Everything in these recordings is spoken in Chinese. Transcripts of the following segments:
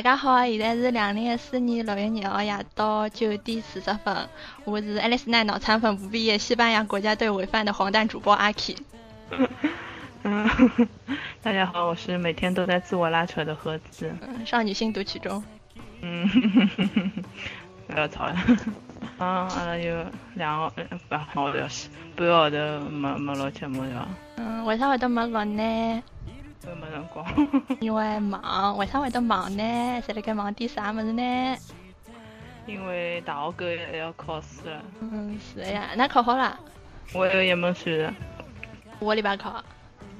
大家好，现在是两零一四年六月二号夜到九点四十分，我是爱丽丝奈脑残粉不毕业，西班牙国家队违犯的黄蛋主播阿 K。嗯，大家好，我是每天都在自我拉扯的盒子。嗯，少女心读取中。嗯，不要吵了。嗯，阿拉有两个，不，半个小时，半个号头没没录节目了。嗯，为啥会得没录呢？都没辰光。因为忙，为啥会得忙呢？在辣盖忙点啥么子呢？因为大学狗还要考试了。嗯，是呀，那考好了？我有一门数学。下个礼拜考。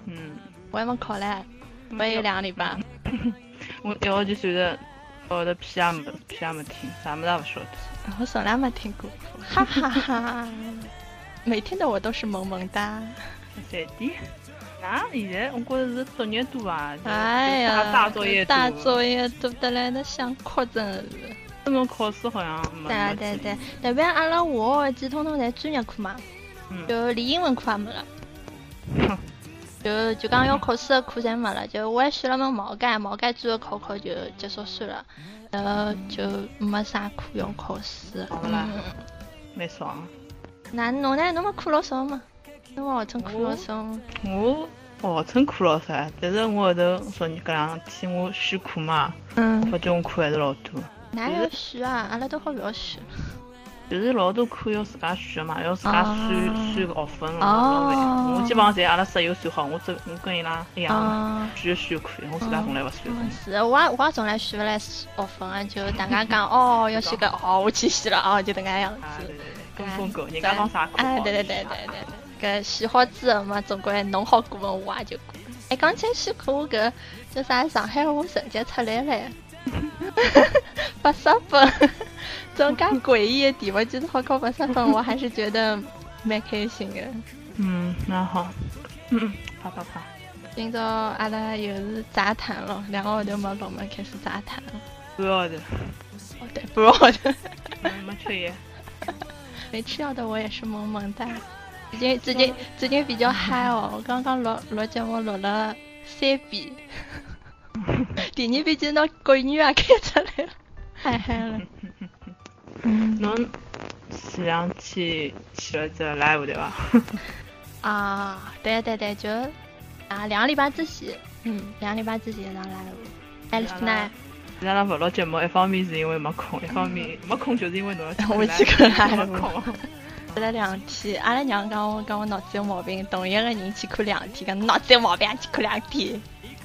嗯。我还没考嘞，我有两个礼拜。我一号就算着，我的屁也没屁也没听，啥么子也不晓得。我从来没听过，哈哈哈！每天的我都是萌萌哒。再点。那现在我觉着是作业多啊，哎呀，大作业多，大作业多得来，那想哭真是。这种考试好像没。对对对，特别阿拉下学期通通侪专业课嘛，就连英文课也没了。就就讲要考试的课侪没了，就我还选了门毛概，毛概最后考考就结束算了，然后就没啥课要考试。好啦，没爽。那侬呢？侬没课老少吗？侬号称苦老少吗？我号称课老师，但是我后头说你搿两天我选课嘛，发觉我课还是老多。哪要选啊？阿拉都好勿要选。就是老多课要自家选嘛，要自家算算个学分咯，老烦。我基本上侪阿拉室友算好，我只我跟伊拉一样选选可以，我自家从来勿选。是，我也我也从来选勿来学分，就大家讲哦 要选个哦我去选了哦就迭个样子。跟风狗，人家讲啥课哎，对对对对对，搿喜好之后嘛，总归侬好过问我也就过。哎，刚才选课我搿叫啥上海话成绩出来了，八十分。这种干诡异的题目，就是好考八十分，我还是觉得蛮开心的。嗯，那好。嗯，啪啪啪。今朝阿拉又是杂谈了，两个号头没录嘛，开始杂谈了。半号头。哦对，半号头。没吃药。没吃药的我也是萌萌哒。最近最近最近比较嗨哦，我刚刚录录节目录了三遍，第二遍就那国语也开出来了，太嗨了。侬前两天去了只 live 对吧？啊，对对对，就啊两个礼拜之前，嗯，两个礼拜之前上 live。艾丽丝奈，阿拉勿录节目，一方面是因为没空，一方面 没空就是因为侬要 我去看 live。看了两天，阿拉娘讲我讲我脑子有毛病，同一个人去看两天，讲脑子有毛病去看两天。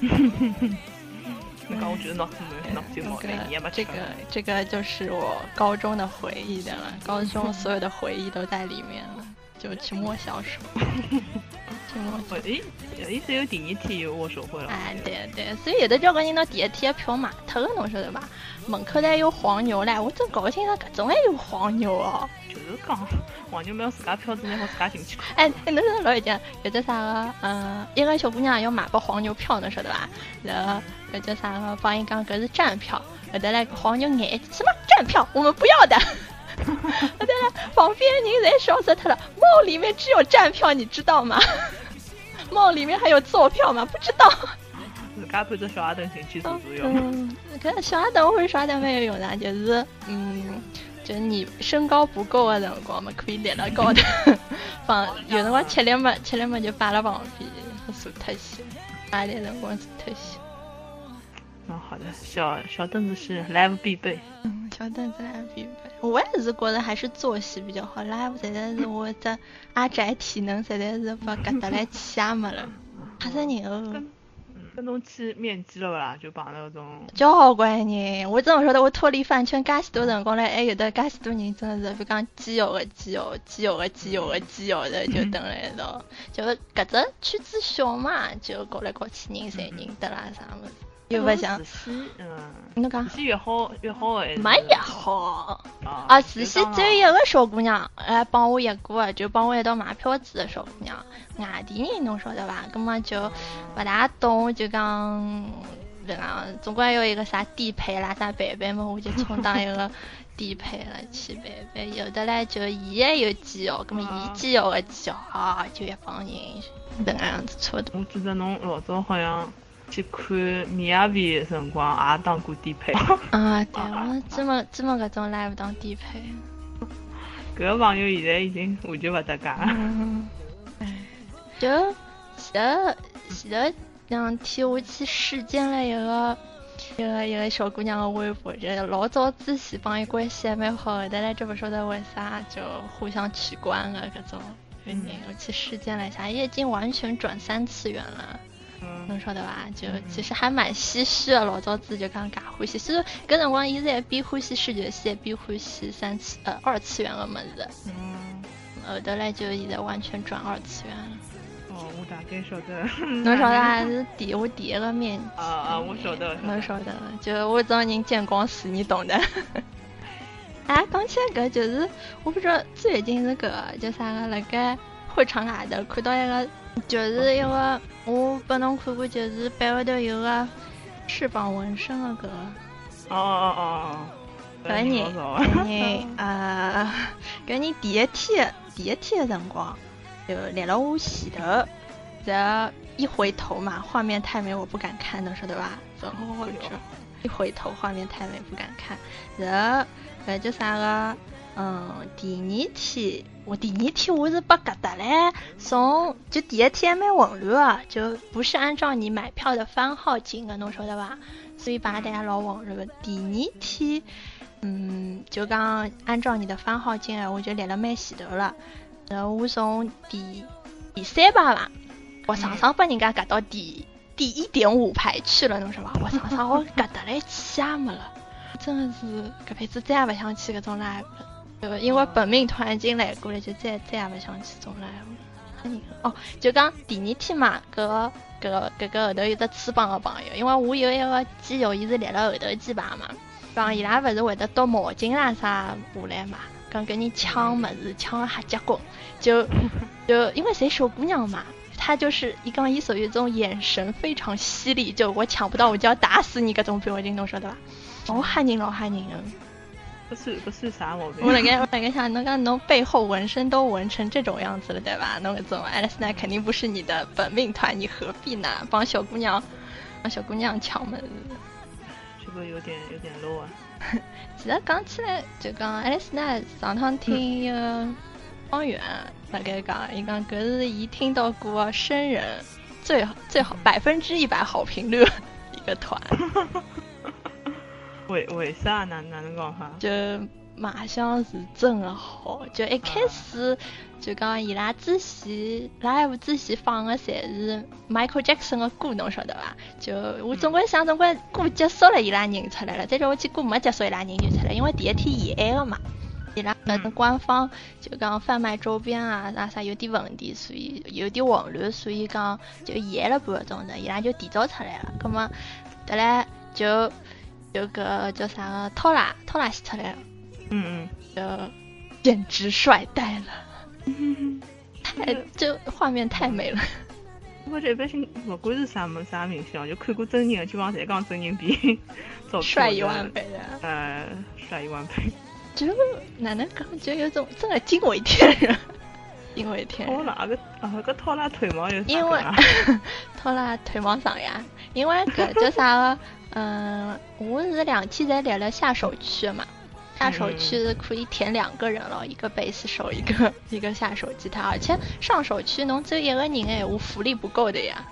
那讲我觉得脑子没脑子毛病，这个这个就是我高中的回忆的了，高中所有的回忆都在里面了，就期末小说。期末会诶，意思有第二天有握手会了。哎，对对，所以有的交关人到第一天的票买脱了，侬晓得吧？门口还有黄牛嘞，我真搞不清楚，搿种还有黄牛哦。就是讲，黄牛没有自家票子，然后自家进去看。哎，侬晓得老有劲，有的啥个，嗯，一个小姑娘要买包黄牛票，侬晓得吧？然后有叫啥个，帮伊讲搿是站票，有的嘞黄牛眼什么站票，我们不要的。有的嘞旁边人侪笑死他了，猫里面只有站票，你知道吗？猫里面还有坐票吗？不知道。自家配着小矮凳进去坐坐用。嗯，可能小矮凳或者啥凳没有用的，就是嗯。就你身高不够的辰光嘛，可以立了高头放，有辰光吃力嘛，吃力嘛就摆了旁边，坐特些，摆的辰光坐特些。嗯，好的，小小凳子是 live 必备。嗯，小凳子 live 必备。我也是觉得还是坐席比较好，live 实在是我这阿宅体能实在是把搿搭来气也没了，吓死人哦。跟侬去面基了啦，就碰到那种交关人，我真的晓得我脱离饭圈介许多辰光了，还有的介许多人真的是，比如讲基友的基友，基友的基友的基友的就等来一道，就搿只圈子小嘛，就搞来搞去人侪认得啦啥么子。又不像，嗯，侬讲，是越好越好哎，没越好啊！慈溪只有一个小姑娘来帮我一个，就帮我一道买票子的小姑娘，外地人侬晓得吧？根本就不大懂，就讲对啦，总归有一个啥地陪啦，啥陪陪嘛，我就充当一个 地陪了去陪陪。有的嘞，就伊也有基友，那么伊基友的基友啊，就一帮人，这个样子差不多。我记得侬老早好像。去看米亚比辰光也当过低配。啊，对，我这么这么搿种 live 当低配。搿个朋友现在已经完全勿搭界。嗯。哎，就前头前头两天我去试见了一个一个一个小姑娘的微博，就老早之前帮伊关系还蛮好的，但来就不晓得为啥就互相取关了搿种。嗯。我去试见了一下，已经完全转三次元了。能晓得伐？就其实还蛮唏嘘的，老早子就讲介欢喜，所以搿辰光一直边欢喜视觉系，边欢喜三次呃二次元个么子。嗯。后头来就现在完全转二次元了。哦，我大概晓得。侬晓得还是第我第一个面。啊啊，我晓得。侬晓得，就我这人见光死，你懂的。哎，讲起来搿就是我不知道最近是搿叫啥个，辣盖会场外头看到一个。就是一个，我拨侬看过，就是背后头有个翅膀纹身的个。哦哦哦哦。搿人，搿人呃，搿人第一天第一天的辰光就立了我前头，然后一回头嘛，画面太美我不敢看，侬晓得吧？然后一回头画面太美不敢看，然后搿叫啥个？嗯，第二天我第二天我是把搿搭嘞，从就第一天还蛮混乱的，就不是按照你买票的番号进的，侬晓得吧？所以把大家老混乱。第二天，嗯，就讲按照你的番号进来，我就立了蛮前头了。然后我从第第三排嘛，我上上把人家搿到第第一点五排去了，侬晓得吧？我上上我搿搭来气也没了，真的是搿辈子再也不想去搿种 live 了。对，因为本命团已经来过了，就再再也不想去种了。哦，就讲第二天嘛，搿搿搿个后头有只翅膀的朋友，因为我有一个基友，伊是立了后头几排嘛，讲伊拉勿是会得夺毛巾啦啥下来嘛，讲跟你抢物事，抢个瞎结棍，就就因为侪小姑娘嘛，她就是伊讲伊属于这种眼神非常犀利，就我抢不到我就要打死你搿种表情，侬晓得伐？老吓人老吓人的。不是不是啥毛病。我那个我那个想，侬讲侬背后纹身都纹成这种样子了，对吧？侬搿种爱丽丝娜肯定不是你的本命团，你何必呢？帮小姑娘，帮小姑娘抢门。这个有点有点 low 啊。其实讲起来，就讲爱丽丝娜上趟听一个方圆大概讲，伊讲搿是伊听到过生人最最好百分之一百好评率一个团。为为啥？哪哪能讲法？就卖相是真的好，就一开始就讲伊拉之前 live 之前放的侪是 Michael Jackson 的歌，侬晓得伐？就我总归想总归歌结束了，伊拉认出来了。再叫我去歌没结束，伊拉认出来，因为第一天延安的嘛，伊拉那官方就讲贩卖周边啊啥啥有点问题，所以有点混乱，所以讲就延了半个钟头，伊拉就提早出来了。葛么得来就。有个叫啥个拖拉拖拉西出来了，嗯嗯，就简直帅呆了，太这画面太美了。我这一般性不管是啥么啥明星，就看过真人的基本上侪讲真人比 帅一万倍的，呃，帅一万倍。就哪能讲，就有种真的惊为天人，惊为天人。拖拉个啊个拖拉腿毛有啥因为 拖拉腿毛长呀，因为个叫啥个。嗯，我是两天才来了下手区嘛，下手区可以填两个人了，一个贝斯手，一个 一个下手吉他，而且上手区侬只有一个人哎，我福利不够的呀。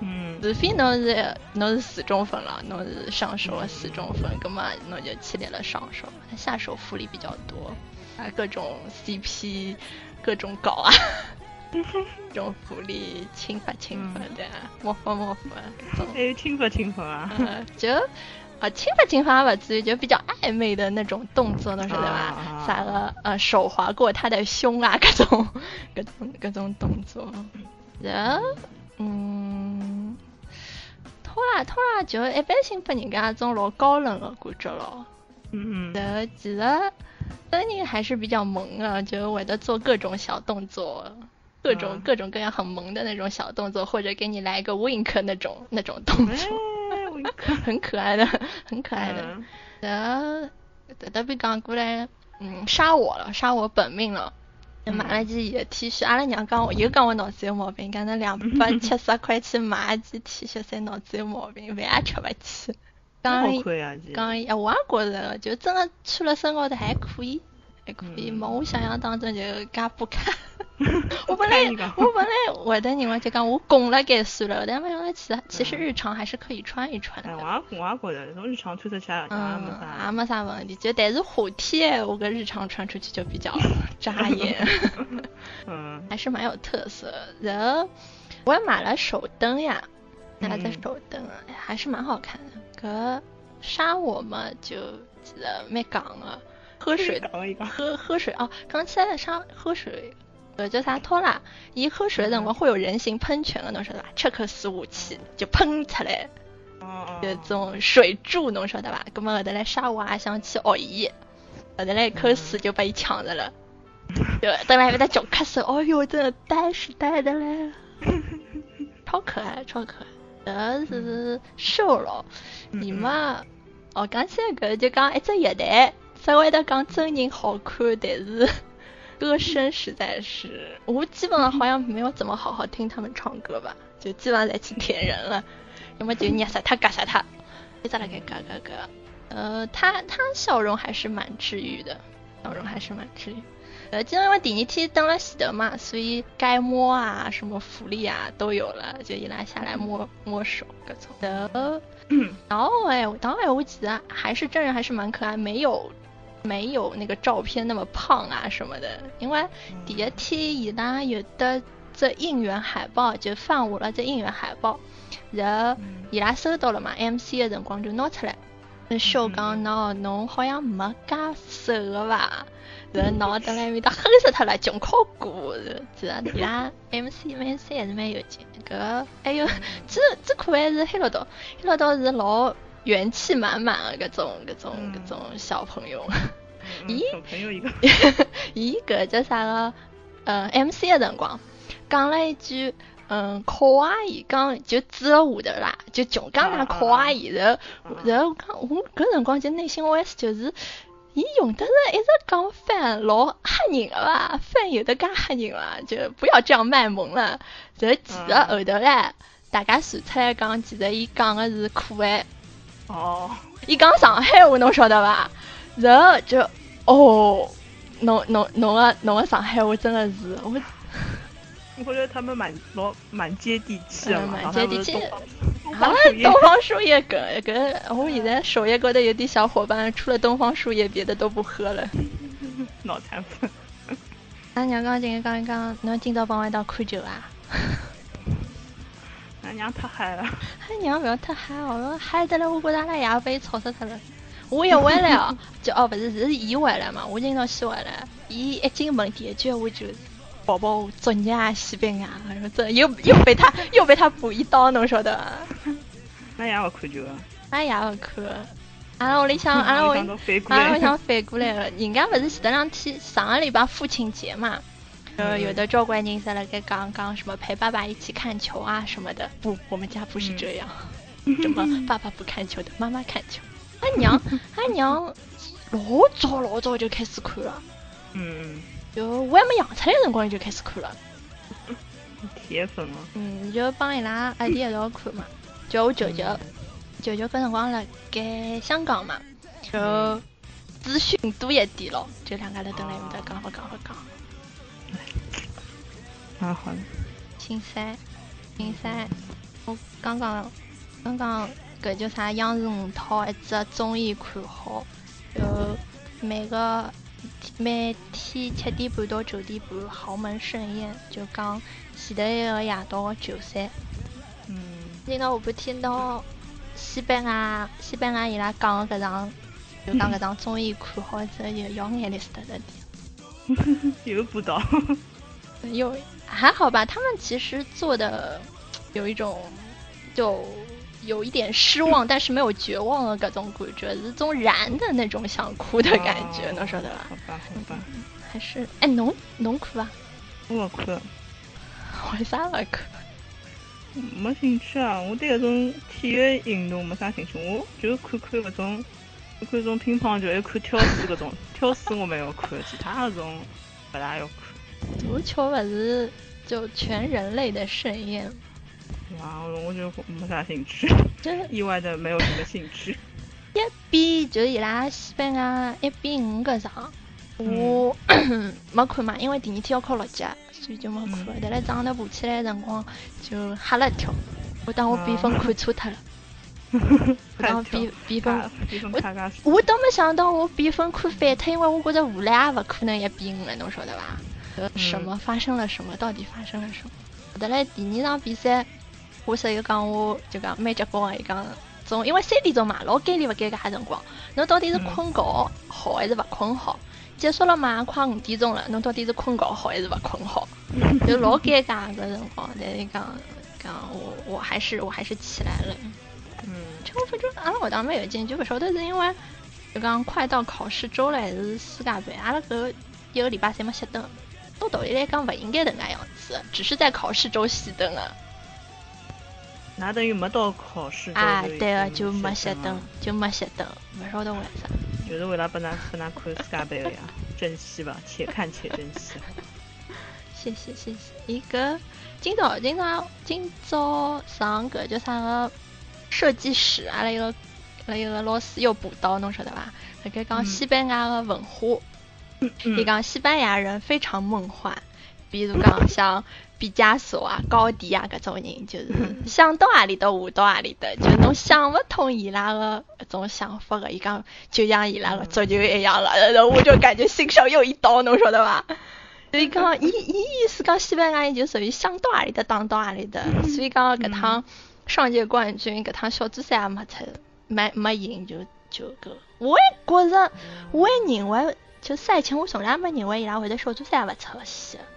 嗯，除非侬是侬是死忠粉了，侬是上手死忠粉，那么侬就去练了上手，下手福利比较多，啊，各种 CP，各种搞啊。这种福利，轻发轻发的，莫发莫发，还有轻发轻发啊？就啊，轻发轻发吧，至于就比较暧昧的那种动作，都是对吧？啥个呃，手划过他的胸啊，各种 各种各种动作。然后，嗯，拖拉拖拉就一般性给人家那种老高冷的感觉咯。嗯嗯。然后其实真人还是比较萌啊，就我的做各种小动作。各种各种各样很萌的那种小动作，或者给你来一个 wink 那种那种动作，很可爱的，很可爱的。然后特别刚过来，嗯，杀我了，杀我本命了。买了件伊个 T 恤，阿拉娘讲我又讲我脑子有毛病，讲那两百七十块钱买一件 T 恤，才脑子有毛病，饭也吃不起。讲讲伊，我也觉着，就真的穿了身高头还可以。还可以，没 我想象当中就介不堪。我本来我本来我的认为就讲我拱了该算了，但没想到其实其实日常还是可以穿一穿的。我也我也觉得，从日常穿出去也没啥，也没啥问题。就但是夏天我个日常穿出去就比较扎眼。嗯，还是蛮有特色。然后我也买了手灯呀，买了手灯，还是蛮好看的。可杀我嘛就记得没讲了。喝水，喝喝水哦，刚起来的啥喝水，呃叫啥拖拉，伊喝水的辰光会有人形喷泉的，侬晓得吧？吃口水下去就喷出来，就种水柱，侬晓得吧？咁么后头来杀我也想去学伊，后头来一口水就把伊呛着了，就等来被他叫咳嗽，哦哟，真的呆是呆的嘞，超可爱，超可爱，呃是瘦了，你嘛，哦，刚起来个就讲一只乐队。在外头讲真人好看，但是歌声实在是，我基本上好像没有怎么好好听他们唱歌吧，就基本上在去舔人了，要么就捏死他，嘎死他，一直在给嘎嘎嘎。呃，他他笑容还是蛮治愈的，笑容还是蛮治愈。呃，就因为第二天登了喜德嘛，所以该摸啊，什么福利啊都有了，就伊拉下来摸摸手各种的。然后哎，当然我记得还是真人还是蛮可爱，没有。没有那个照片那么胖啊什么的，因为第一天伊拉有的这应援海报就放我了，这应援海报，然后伊拉收到了嘛，MC 的辰光就拿出来，小刚喏，侬好像没介瘦个吧？然后拿得来面搭黑死他了，穷考过，其实伊拉 MC MC 还是蛮有劲，个还有这这可爱是黑老道，黑老道是老。元气满满的搿种搿种搿种小朋友。咦，小朋友一个。一个叫啥个？嗯，MC 的辰光讲了一句，嗯，可爱伊，讲就指着我头啦，就穷讲他可爱伊，然后然后讲我搿辰光就内心 OS 就是，伊用得是一直讲翻老吓人个伐？翻有的介吓人伐？就不要这样卖萌了。然后其实后头嘞，大家传出来讲，其实伊讲的是可爱。哦，伊讲上海话，侬晓得伐？然后就哦，侬侬侬个侬个上海话真的是我，我觉得他们蛮老蛮接地气的嘛，蛮接地气。啊，东方树叶梗跟，我现在首页高头有点小伙伴，除了东方树叶，别的都不喝了。脑残粉。俺娘刚今刚刚，侬今朝帮我一道看球啊？俺娘太嗨了，俺娘不要太嗨哦，嗨得来，我觉着阿拉爷被吵死他了。我也回来哦，就哦不是，是伊回来嘛，我今朝先回来。伊一进门第一句我就，宝宝作业啊，西边啊，这又又被他又被他补一刀，侬晓得伐？俺爷不看球啊？俺爷不看，阿拉屋里向阿拉屋，阿拉屋里向反过来了，人家不是前两天上个礼拜父亲节嘛？呃，有的照管人在那个刚刚什么陪爸爸一起看球啊什么的，不，我们家不是这样，什么爸爸不看球的，妈妈看球。俺娘，俺娘 老早老早就开始看了，嗯，就我还没养出来的辰光就开始看了，铁粉了。嗯，就帮伊拉阿弟一道看嘛，叫我舅舅，舅舅搿辰光辣盖香港嘛，就资讯多一点咯，就两家头蹲辣面搭讲好讲好讲。蛮好的。新三，新三，我刚刚刚刚搿叫啥？央视五套一只综艺看好，就每个每天七点半到九点半豪门盛宴，就讲前头一个夜到的球赛。嗯。今朝下半天到西班牙，西班牙伊拉讲搿场，就讲搿场综艺看好之后，就要眼泪湿的点。又不到。有还好吧，他们其实做的有一种就有一点失望，但是没有绝望的各种感觉，是种燃的那种想哭的感觉，能说的吧？好吧，好吧。还是哎，侬侬哭啊？我哭。为啥勿哭？没兴趣啊！我对那种体育运动没啥兴趣，我就看看那种，看种乒乓球，还看跳水那种。跳水我蛮要看，其他那种不大要看。足球勿是就全人类的盛宴。哇，我就没啥兴趣，真 意外的没有什么兴趣。一比就伊拉西班牙一比五个场，我 没看嘛，因为第二天要考六级，所以就没看。但来早上爬起来辰光就吓了一跳，我当我比分看错脱了。我当比比分，我我倒没想到我比分看反脱，因为我觉着无赖也不可能一比五了，侬晓得吧？什么发生了什么？到底发生了什么？后来第二场比赛，我室友讲我就讲蛮结棍个，伊讲。总因为三点钟嘛，老尴尬勿尴尬辰光，侬到底是困觉好还是勿困好？结束了嘛，快五点钟了，侬到底是困觉好还是勿困好？就老尴尬个辰光，但是讲讲我我还是我还是起来了。嗯，就反正阿拉学堂蛮有劲，就勿晓得是因为就讲快到考试周了，还是暑假班？阿拉搿一个礼拜侪没熄灯，到道理来讲勿应该迭个样子，只是在考试周熄灯了。那等于没到考试啊，对个，就没熄灯，就没熄灯，勿晓得为啥。就是为了不拿不拿看世界杯的呀，珍惜吧，且看且珍惜。谢谢谢谢。一个今朝今朝今朝上个叫啥个设计师，阿拉一个阿拉一个老师又补刀，侬晓得吧？他盖讲西班牙的文化，伊讲西班牙人非常梦幻，比如讲像。毕加索啊，高迪啊，搿种人就是想到阿里搭画到阿里搭，就侬想勿通伊拉个搿种想法个，伊讲就像伊拉个足球一样了，然后我就感觉心上有一刀，侬晓得伐？所以讲，伊伊意思讲西班牙人就属于想到阿里搭打到阿里搭，所以讲搿趟上届冠军搿趟小组赛也没出，没没赢就就搿，我也觉着，我也认为就赛前我从来没认为伊拉会得小组赛也勿出线。我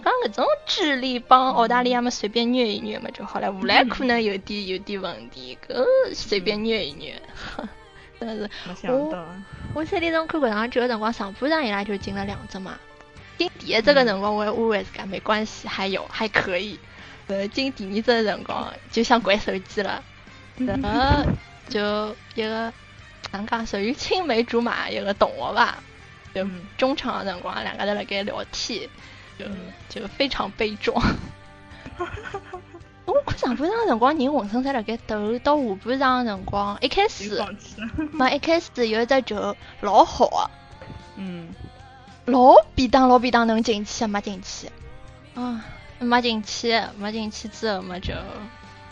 讲搿种智力帮澳大利亚嘛随便虐一虐嘛就好了，无来可能有点有点问题，搿随便虐一虐，真的是。我我三点钟看搿场球个辰光，上半场伊拉就进了两只嘛。进第一只个辰光，我还安慰自家没关系，还有还可以。呃，进第二只个辰光，就想关手机了。然后，就一个哪讲属于青梅竹马一个同学吧，就中场个辰光，两个人辣盖聊天。就就非常悲壮。我看上半场辰光人浑身在辣盖抖，到下半场辰光。一开始，没一开始有一只球老好啊，嗯，老便当老便当能进去没进去，啊，没进去，没进去之后嘛就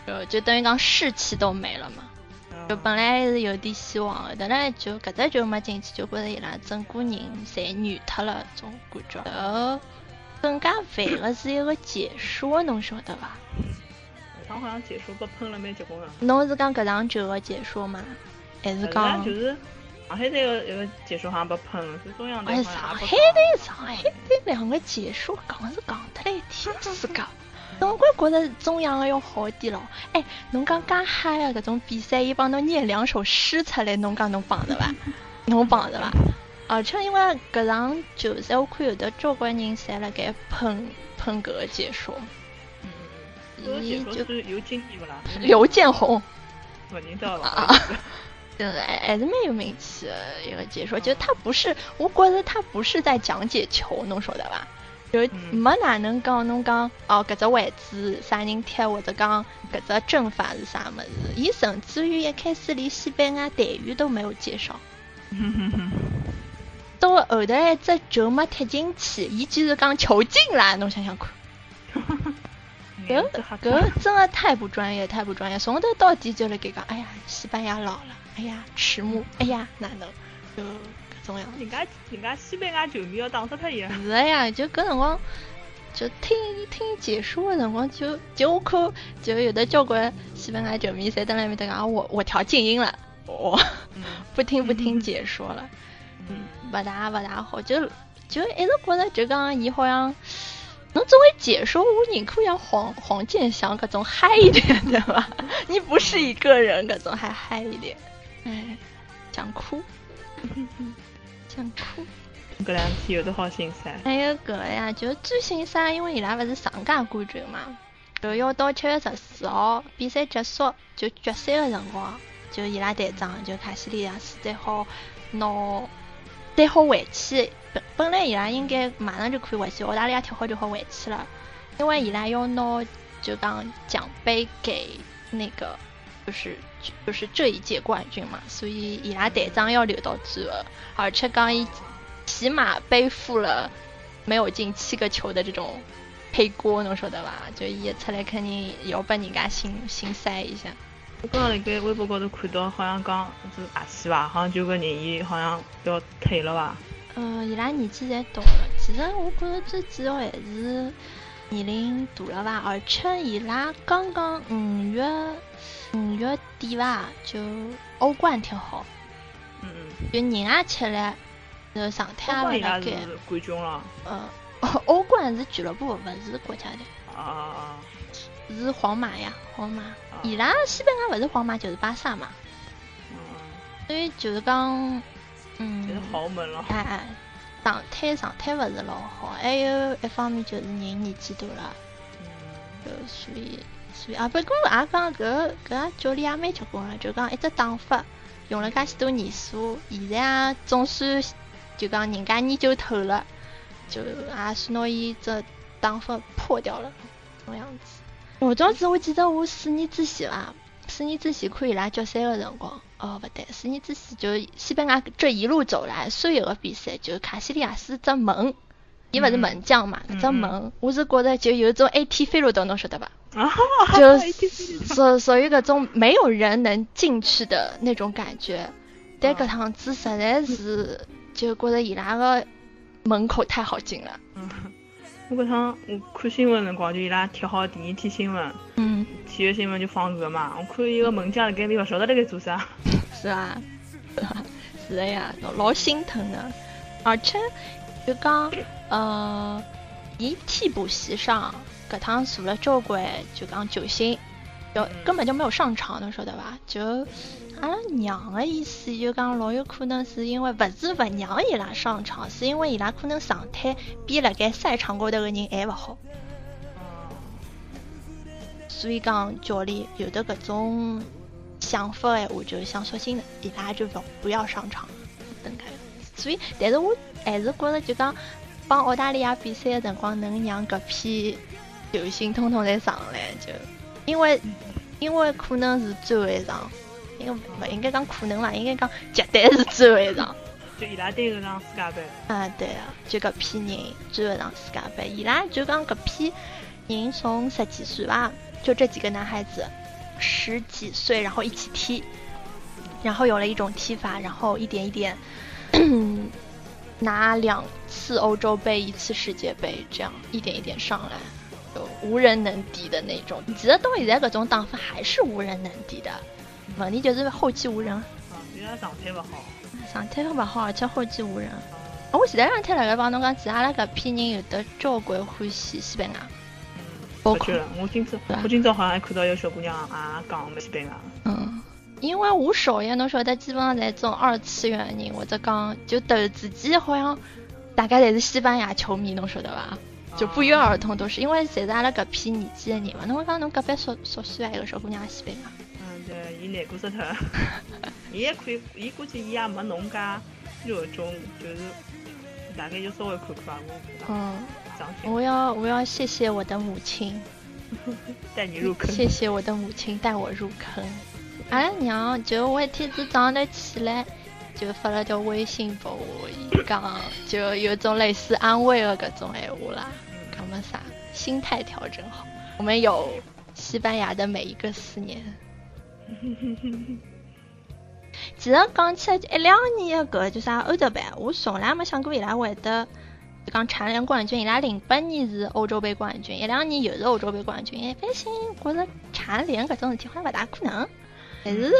就就等于讲士气都没了嘛。就本来是有点希望的，但来就搿只球没进去，就觉着伊拉整个人侪软脱了，种感觉。更加烦的是一个解说，侬晓得伐？他好像解说被喷了蛮结棍个。侬是讲搿场球的解说吗？还是讲？就是上海队个一个解说好像被喷了，是中央队。哎，上海队，上海队两个解说讲是讲得来一天是讲，总归 觉得中央的要好一点咯。哎，侬讲介嗨个搿种比赛，伊帮侬念两首诗出来，侬讲侬帮着伐？侬帮着伐？而且因为搿场球赛，我看有的交关人侪辣盖喷喷搿个解说。嗯，伊就刘建宏啦。刘建宏。勿认得了。啊。对，还是蛮有名气的一个解说，就他不是，我觉着他不是在讲解球，侬晓得伐？就没哪能讲侬讲哦，搿只位置啥人踢，或者讲搿只阵法是啥物事，伊甚至于一开始连西班牙队员都没有介绍。到后头一只球没踢进去，伊居然讲球进了，侬想想看，搿搿真的太不专业，太不专业。从头到底就辣盖讲，哎呀，西班牙老了，哎呀，迟暮，哎呀，哪能就搿种样？人家人家西班牙球迷要打死他一样。是呀，就搿辰光就听听解说的辰光，就就我看就有的交关西班牙球迷在等那面搭讲，我我调静音了，我 不听不听解说了。嗯，不大不大好，就就一直觉着就讲伊好像，侬作为解说，我宁可像黄黄健翔搿种嗨一点，对伐？你不是一个人，搿种还嗨一点，哎，想哭，想哭。搿两天有的好心塞。还有搿个呀，就最新噻，因为伊拉勿是上届冠军嘛，就要到七月十四号比赛结束就决赛的辰光，就伊拉队长就卡西利亚斯才好拿。再好回去本本来伊拉应该马上就可以回去，澳大利亚踢好就好回去了，因为伊拉要拿就当奖杯给那个就是就是这一届冠军嘛，所以伊拉队长要留到最后，而且刚伊起码背负了没有进七个球的这种黑锅，侬晓得吧？就伊出来肯定要把人家心心塞一下。我刚刚辣盖微博高头看到，好像讲是阿西吧，好像就个人伊好像要退了吧。嗯，伊拉年纪侪大了，其实我觉着最主要还是年龄大了吧，而且伊拉刚刚五月五月底吧，就欧冠踢好，嗯嗯，就人也吃了，就状态也辣盖。冠军了。嗯，欧冠是俱乐部，不是国家队。啊啊啊！是皇马呀，皇马。伊拉西班牙不是皇马就是巴萨嘛。嗯。所以就是讲，嗯。就是豪门了。哎哎，状态状态勿是老好，还有一方面就是人年纪大了。嗯。就所以所以啊，不过也讲搿搿教练也蛮结棍了，就讲一只打法用了介许多年数，现在啊总算就讲人家研究透了，就也是拿伊这打法破掉了，这样子。我当时我记得我四年之前吧，四年之前看伊拉决赛的辰光，哦不对，四年之前就西班牙这一路走来所有的比赛，就卡西利亚斯只门，伊勿是门将嘛，只门，我是觉得就有种 AT 飞路的，侬晓得吧？就 所所以搿种没有人能进去的那种感觉，但搿趟子实在是就觉得伊拉个门口太好进了。我搿趟我看新闻辰光，就伊拉贴好第一天新闻，嗯，体育新闻就放搿嘛。我看一个门将辣盖里，勿晓得辣盖做啥。是啊，是的呀，老心疼的。而且就讲，呃，伊替补席上搿趟坐了交关，就讲球星，就根本就没有上场，侬晓得伐？就。阿拉娘的意思就讲，老有可能是因为不是不让伊拉上场，是因为伊拉可能状态比辣盖赛场高头个人还勿好。所以讲教练有的搿种想法闲话，就想索性伊拉就勿不要上场，等开。所以，但是我还是觉着就讲帮澳大利亚比赛的辰光，能让搿批球星统统侪上来，就因为因为可能是最后一场。应该不应该讲可能吧，应该讲绝对是最后一场。就伊拉队后场世界杯。啊，对啊，就搿批人最后一场世界杯，伊拉就讲搿批人从十几岁吧，就这几个男孩子，十几岁然后一起踢，然后有了一种踢法，然后一点一点 拿两次欧洲杯，一次世界杯，这样一点一点上来，就无人能敌的那种。其实到现在搿种打法还是无人能敌的。问题就是后继无人。啊，因为状态不好。状态不好，而且后继无人。我前两天辣盖帮侬讲，其实阿拉搿批人有的交关欢喜西班牙。嗯，包括我今朝，我今朝好像还看到有小姑娘也讲西班牙。嗯，因为我首页侬晓得，基本上在这种二次元人或者讲就投自己好像大概侪是西班牙球迷，侬晓得伐？就不约而同都是，因为侪是阿拉搿批年纪的人嘛。侬讲侬隔壁熟熟悉伐？一个小姑娘西班牙。对，伊难过死脱，伊也可以，伊估计伊也没侬介热衷，就是大概就稍微看看吧。嗯，我要我要谢谢我的母亲，带你入 坑。谢谢我的母亲带我入坑。阿拉娘就我一天子早上头起来就发了条微信给我，伊讲就有种类似安慰的搿种闲话啦，讲么啥？心态调整好，我们有西班牙的每一个四年。其实讲起来，一两年的搿叫啥欧洲杯，我从来没想过伊拉会得就讲蝉联冠军。伊拉零八年是欧洲杯冠军，一两年又是欧洲杯冠军。一般性觉着蝉联搿种事体好像勿大可能，但是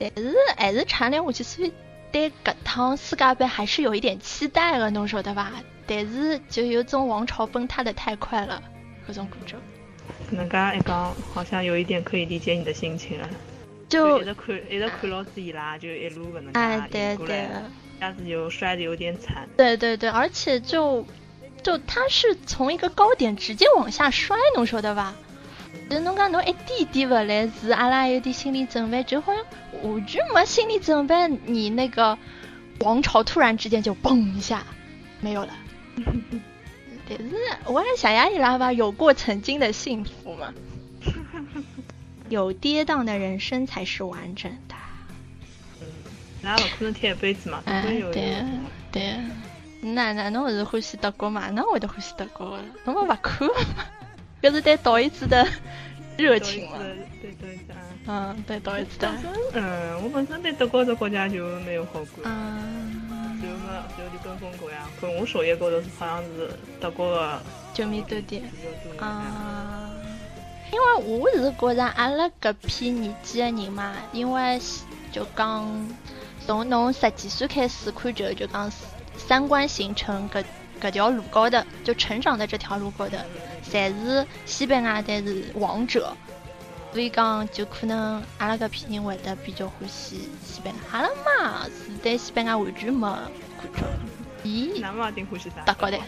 但是还是蝉联下去，所以对搿趟世界杯还是有一点期待的，侬晓得伐？但是就有种王朝崩塌的太快了，搿种感觉。能噶一讲，好像有一点可以理解你的心情了。就一直看，一直看老子伊拉，就一路搿能哎，对对，一下子就摔的有点惨。对对对，而且就就他是从一个高点直接往下摔，侬晓得吧？就侬讲侬一点点不来，是阿拉有点心理准备，就好像完全没心理准备，你那个王朝突然之间就嘣一下没有了。但是我还想想伊拉吧，有过曾经的幸福嘛。有跌宕的人生才是完整的。嗯，那不可能贴一辈子嘛？哎，对对。那那侬不是欢喜德国嘛？那会得欢喜德国的？侬不不看嘛？搿是对导演子的热情嘛？对对对。嗯，对导演子的。嗯，我本身对德国这国家就没有好感。嗯就嘛，就里跟风过呀。看我首页高头好像是德国的球迷多点。啊。因为我是觉着阿拉搿批年纪的人嘛，因为就讲从侬十几岁开始看球，就讲三观形成搿搿条路高头，就成长的这条路高头，侪是西班牙队是王者，所以讲就可能阿拉搿批人会得比较欢喜西班牙。阿拉妈是对西班牙完全没感觉。咦？阿妈顶欢喜啥？德国队。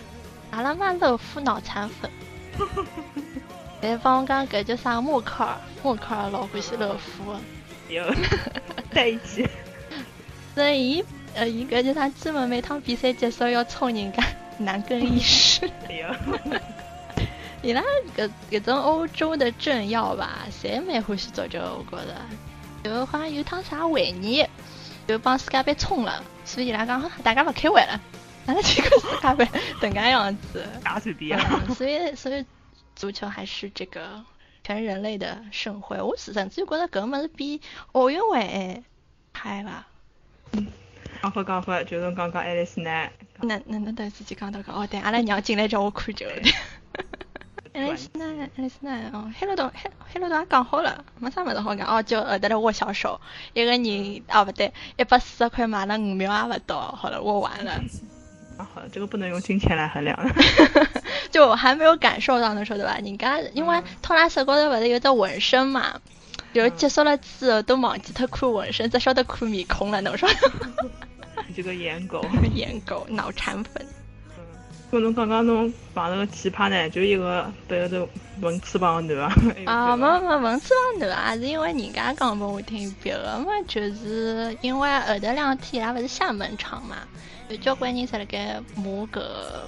阿拉妈乐夫脑残粉。哎，帮我讲搿叫啥？默克尔，默克尔老欢喜乐福。有，在一起。所以，伊呃，伊搿叫啥？基本每趟比赛结束要冲人家男更衣室。有。伊拉搿搿种欧洲的政要吧，侪蛮欢喜足球，我觉着。就好像有趟啥会议，就帮世界杯冲了，所以伊拉讲大家勿开会了，阿拉去看世界杯，等个样子。打随便。所以，所以。足球还是这个全人类的盛会，我甚至就觉得搿么是比奥运会嗨吧。嗯，讲法讲法，就是刚刚爱丽丝呢。那那那等自己讲到讲哦，对，阿拉娘进来叫我看球的。爱丽丝呢，爱丽丝呢哦，黑罗东黑黑罗东也讲好了，没啥么子好讲哦，就后头来握小手，一个人哦不对，一百四十块买了五秒也不到，好了，握完了。啊，好了，这个不能用金钱来衡量。就我还没有感受到，那时候对吧？人家因为托拉斯高头不是有只纹身嘛，就结束了之后都忘记他看纹身，只晓得看面孔了，侬说？你 这个颜狗，颜狗，脑残粉。嗯，可侬刚刚侬碰那个奇葩呢，就一个背后头纹翅膀的男啊？啊，没没纹翅膀男啊，是因为人家讲给我听，别个嘛，就是因为后头两天伊拉不是厦门场嘛，有交关人在辣盖骂个。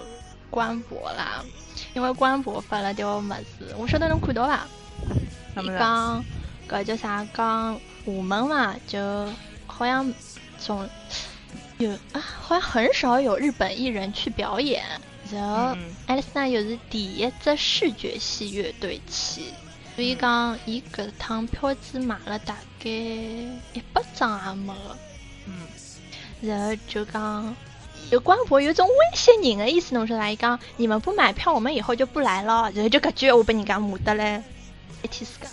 官博啦，因为官博发了条么子，我晓得侬看到伐？伊讲搿叫啥？讲我们嘛，就好像总有啊，好像很少有日本艺人去表演。然后爱丽丝娜又是第一只视觉系乐队去，所以讲伊搿趟票子买了大概一百张也没。嗯，然后就讲。就官博有种威胁人的意思，侬说啥？伊讲你们不买票，我们以后就不来了。然后就搿句话被人家骂得嘞，一天世界。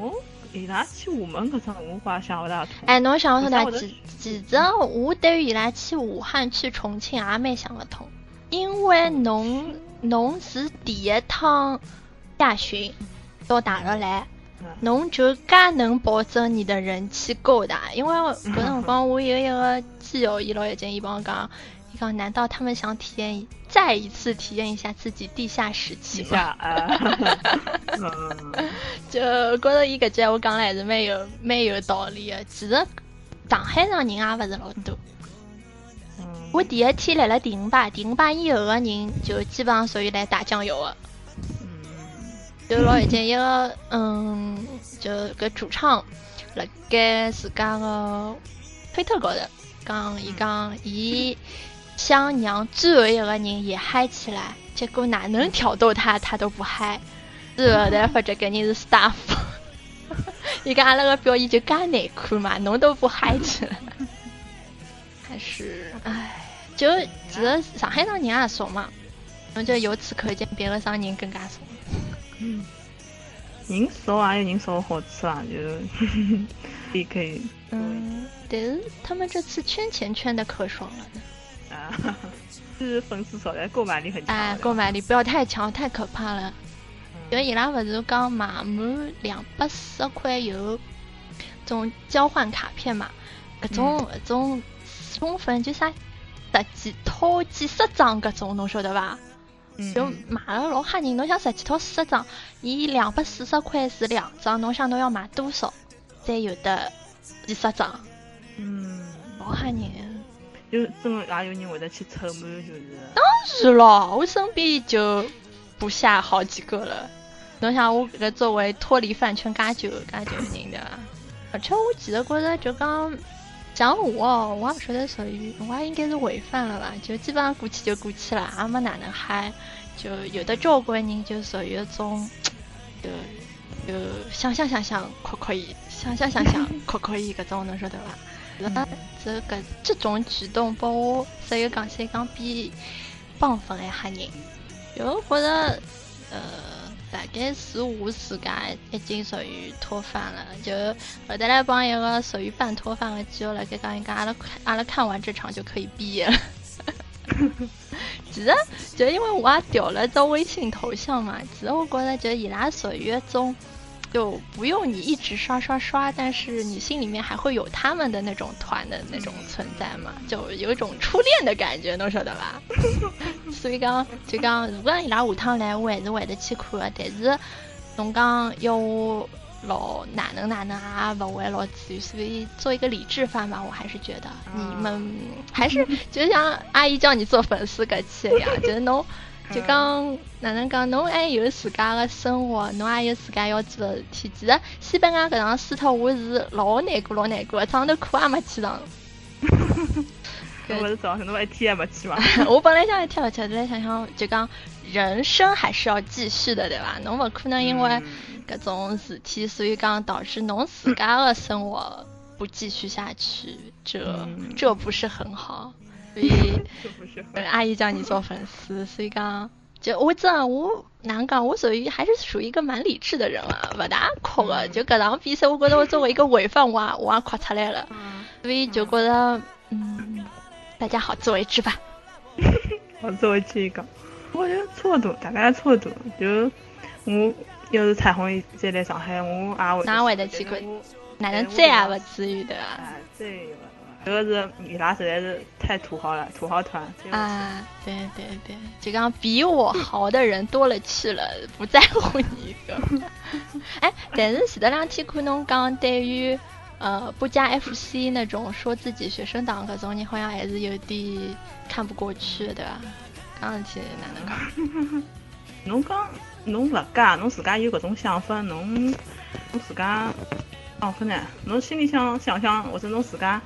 哦，伊拉去厦门搿种我话想勿大通。哎，侬想勿通的，其其实我对于伊拉去武汉、去重庆也蛮想勿通，因为侬 侬是第一趟亚巡到大陆来。侬就介能保证你的人气够大？因为 搿辰光我有一个基友，伊老有劲，伊帮我讲，伊讲难道他们想体验再一次体验一下自己地下时期吗？就觉得伊搿句话讲了还是蛮有蛮有道理的。其实上海上人也勿是老多。我第一天来了第五排，第五排以后的人就基本上属于来打酱油的。就老以前一个，嗯，就搿主唱，辣盖自家个推特高头讲，伊讲伊想让最后一个人也嗨起来，结果哪能挑逗他，他都不嗨。最后才发觉搿人是 staff，伊讲阿拉个表演就介难看嘛，侬都不嗨起来。还是，唉，就其实上海上人也少嘛，侬就由此可见，别的商人更加少。嗯，人少也有人少的好处啊，就 也可以。嗯，但是他们这次圈钱圈的可爽了呢。啊，是粉丝少，但购买力很强。哎，购买力不要太强，太可怕了。因为伊拉勿是讲买满两百四十块有种交换卡片嘛？搿种搿种充分就啥十几套几十张搿种，侬晓得伐？就买了老吓人，侬想十几套四十张，伊两百四十块是两张，侬想侬要买多少才有的几十张？嗯，老吓人。就真的也有人会得去臭满，就是。当然了，我身边就不下好几个了。侬想我搿作为脱离饭圈介久介久人的，而且我记得觉着就讲，像我，我也不晓得属于，我也应该是违反了吧？就基本上过去就过去了，也没哪能嗨。就有的交关人就属于一种，就就想想想想可可以，想想想想可可以搿种，侬晓得伐？那这个这种举动把我只有讲三讲比绑分一吓人，就觉得呃，大概是我自家已经属于脱饭了，就后头来帮一个属于半脱饭的基友来给讲一讲，阿拉阿拉看完这场就可以毕业了。其实就因为我也调了个微信头像嘛，其实我觉得就伊拉属于一种。就不用你一直刷刷刷，但是你心里面还会有他们的那种团的那种存在嘛，就有一种初恋的感觉，侬晓得吧？所以讲，就讲，如果伊拉下趟来，我还是会得去看的。但是，侬讲要我老哪能哪能啊，不会老至于。所以，做一个理智番吧，我还是觉得你们还是就像阿姨叫你做粉丝搿期一样，就是侬。就讲哪能讲，侬还有自家的生活，侬也有自家要做的事体。其实西班牙搿场输脱，我是老难过，老难过，早上头课也没去上。搿勿是早上侬一天也没去吗？我本来想一天勿去，后来想想，就讲人生还是要继续的，对伐？侬勿可能因为搿种事体，所以讲导致侬自家的生活不继续下去，这这不是很好。所以，阿姨叫你做粉丝，所以讲，就我这我难讲，我属于还是属于一个蛮理智的人啊，不大哭的。就搿场比赛，我觉得我作为一个违犯，我我也哭出来了。所以就觉得，嗯，大家好自为之吧。好自为之一个，我觉得差不多，大概差不多。就我要是彩虹再来上海，我也会。哪会得去看？哪能再也不至于的啊？再。这个是伊拉实在是太土豪了，土豪团啊！对对对，就讲比我豪的人多了去了，不在乎你一个。哎，但是前头两天看侬讲对于呃不加 FC 那种说自己学生党搿种人，好像还是有点看不过去，对吧？刚事体哪能讲？侬讲侬勿加，侬自家有搿种想法，侬侬自家哦，可能侬心里想想想，或者侬自家。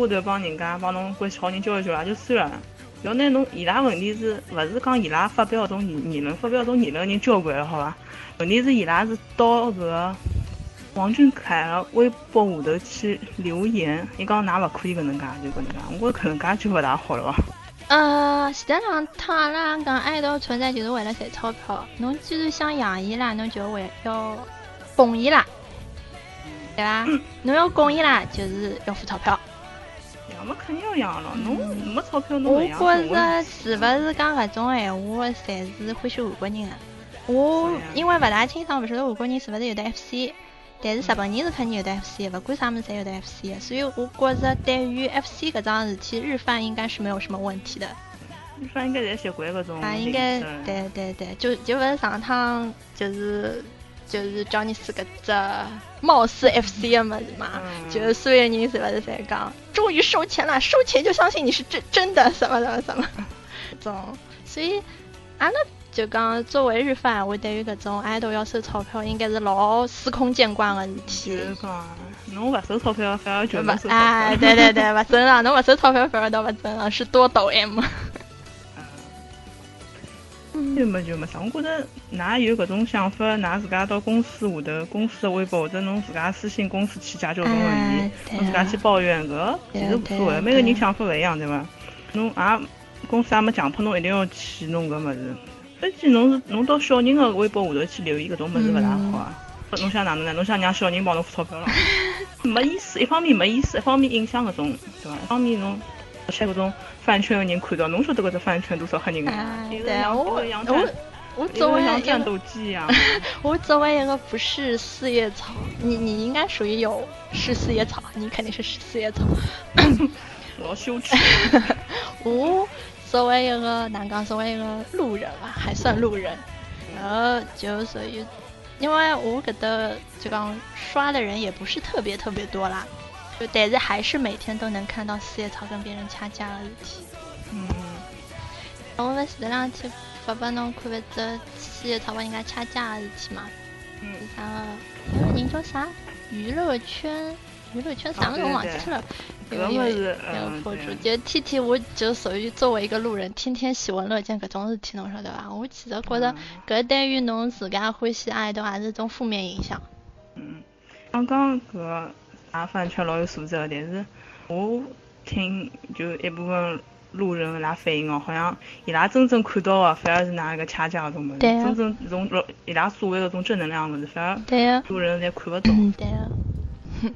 下头帮人家帮侬关系好人交一交也就算了，要拿侬伊拉问题是勿是讲伊拉发表种言论发表种言论人交关好伐？问题是伊拉是到搿个王俊凯个微博下头去留言，伊讲㑚勿可以搿能介就搿能介，我觉搿能介就勿大好了？呃，前头两趟阿拉讲爱豆存在就是为了赚钞票，侬既然想养伊拉，侬就为要供伊拉，对伐？侬要供伊拉就是要付钞票。我肯定要养了，侬没钞票侬养。我觉着是勿是讲搿种闲话，侪是欢喜韩国人啊。我因为勿大清爽，勿晓得韩国人是勿是有的 FC，但是日本人是肯定有的 FC，勿管啥物事侪有的 FC，所以我觉着对于 FC 搿桩事体，日饭应该是没有什么问题的。日饭应该侪习惯搿种。啊，应该对对对，就就勿是上趟就是。就是叫你是个这貌似 FC 的么子嘛，就是所有人是不是在讲，终于收钱了，收钱就相信你是真真的什么什么什么，种，所以阿拉就讲作为日饭，我对于搿种爱豆要收钞票，应该是老司空见惯的事体。就是讲，侬勿收钞票反而就勿收。哎，对对对，勿正常，侬勿收钞票反而倒勿正常，是多抖 M。就没就没啥，我觉着㑚有搿种想法，㑚自家到公司下头，公司的微博或者侬自家私信公司去解决搿种问题，侬自家去抱怨搿其实无所谓，每个人想法勿一样，对伐？侬也公司也没强迫侬一定要去弄搿物事，毕竟侬是侬到小人的微博下头去留言搿种物事勿大好啊。侬想哪能呢？侬想让小人帮侬付钞票了？没意思，一方面没意思，一方面影响搿种，对伐？一方面侬像搿种。饭圈的人看到，侬晓得搿只饭圈多少黑人啊？对啊，我我我作为像战斗机一样，我作为一个不是四叶草，你你应该属于有是四叶草，你肯定是四叶草。老羞耻。我作为一个南港，作为一个路人吧，还算路人，然后就属于，因为我搿搭就讲刷的人也不是特别特别多啦。就但是还是每天都能看到四叶草跟别人掐架的事体。嗯。我勿是前两天发拨侬看勿只四叶草帮人家掐架的事体嘛？嗯。是啥个？那个人叫啥？娱乐圈。娱乐圈啥我忘记了，有个是嗯，博主就天天我就属于作为一个路人，天天喜闻乐见搿种事体，侬晓得伐？我其实觉着搿对于侬自家欢喜爱豆还是种负面影响。嗯，刚刚搿阿饭圈老有素质，但是我听就一部分路人伊拉反映哦，好像伊拉真正看到的反而是哪一个掐架搿种物事，真正种伊拉所谓的种正能量物事，反而路人侪看勿到。对啊。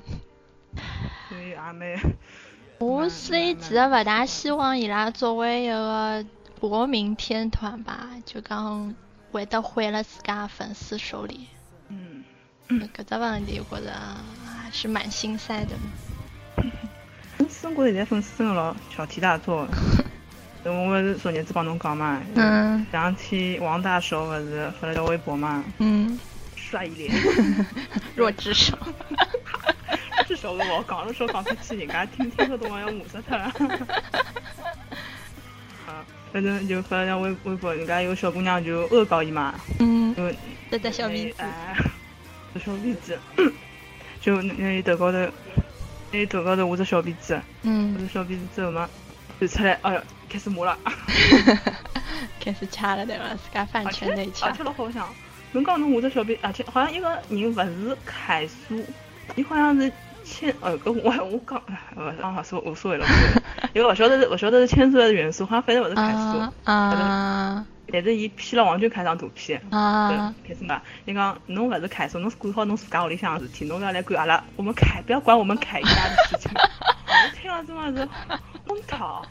所以也蛮，我所以其实勿大希望伊拉作为一个国民天团吧，就讲会得毁了自家粉丝手里。嗯。搿只问题我觉着还是蛮心塞的。粉丝觉着现在粉丝真的老小题大做。我勿是昨日子帮侬讲嘛。嗯。前两天王大手不是发了条微博嘛。嗯。帅一脸。弱智手。这首我讲了说讲出去，人家听听得懂要骂死他了。啊，反正就发了条微微博，人家有小姑娘就恶搞伊嘛。嗯。就这只小鼻子。这小鼻子。就那头高头，那头高头画只小鼻子。嗯。画只小鼻子之后嘛，就出来，哎呀，开始骂了。开始掐了对吧？自家饭圈内掐。而且老好像，侬讲侬画只小鼻，而且好像一个人勿是楷叔，伊好像是。牵 呃，跟我我讲，呃，刚好说无所谓了，因为我晓得是，我晓得是签出来的元素，好像反正不是凯叔，啊，但是伊批了王俊凯张图片，啊，开始嘛，伊讲侬勿是凯叔，侬是管好侬自家屋里向的事体，侬勿要来管阿拉，我们凯不要管我们凯家的事情，我听了真的是疯套。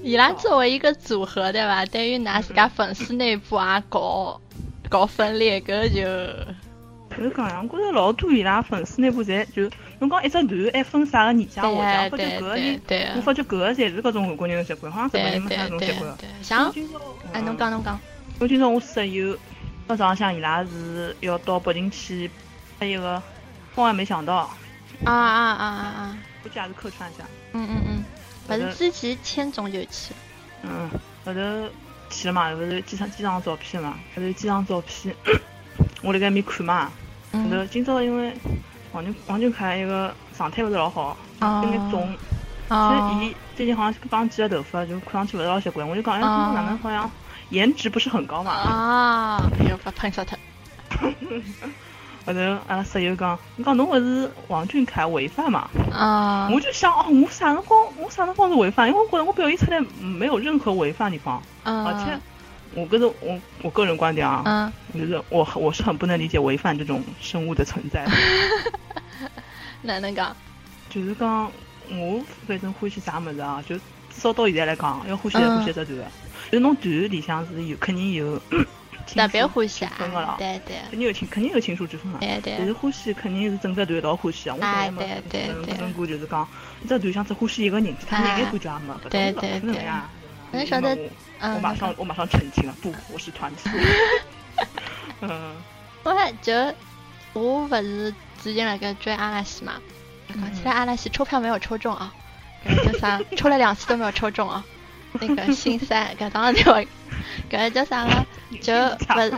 伊拉作为一个组合对吧？对于拿自家粉丝内部啊搞搞分裂，搿就。就是讲呀，我觉着老多伊拉粉丝内部侪就，侬讲一只团还分啥个年假我讲，发觉搿个人，我发觉搿个侪是搿种韩国人的习惯，好像日本人没啥种习惯。像，哎，侬讲侬讲。我今朝我室友，早浪向伊拉是要到北京去拍一个，万万没想到。啊啊啊啊啊！估计也是客串一下。嗯嗯嗯。勿是之前千总就去了。嗯，后头去了嘛，勿是机场机场照片嘛，后头机场照片，我辣盖面看嘛。后头今朝因为王俊王俊凯一个状态勿是老好，有点肿，其实伊最近好像刚剪了头发，就看上去勿是老习惯。我就讲，哎，哪能好像颜值不是很高嘛？啊，要发喷死他。后头阿拉室友讲，你讲侬勿是王俊凯违反嘛？啊，我就想，哦，我啥辰光我啥辰光是违反？因为我觉得我表现出来没有任何违反地方，而且。我个人，我我个人观点啊，就是我我是很不能理解违反这种生物的存在。哪能讲？就是讲我反正欢喜啥么子啊，就至少到现在来讲，要欢喜欢喜这团，就侬团里向是有肯定有特别欢喜啊，对对，肯定有 情肯定有情愫之分啊，对对，但是欢喜肯定是整个团一道欢喜啊，我从来没对听过就是讲一只团像只欢喜一个人，他一点感觉也没，对对对，能晓得。我马上，我马上澄清了，不，我是团体。嗯，我就我不是最近那个追阿拉西嘛，现在阿拉西抽票没有抽中啊，叫啥？抽了两次都没有抽中啊，那个心塞，搿当时我，搿叫啥个？就不是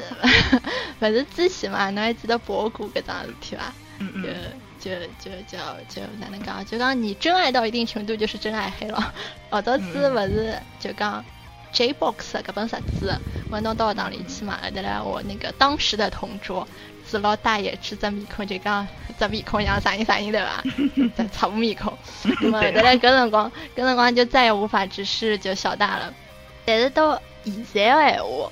不是之前嘛，侬还记得博古搿桩事体伐？嗯嗯。就就就就哪能讲？就讲你真爱到一定程度就是真爱黑了。老早子不是就讲。J-box 搿本杂志，我弄到学堂里去嘛，后头来我那个当时的同桌，子老大爷只只面孔，就讲只面孔像啥人啥人对伐？在差不面孔。那么后头来搿辰光，搿辰光就再也无法直视就小大了。但是到现在个闲话，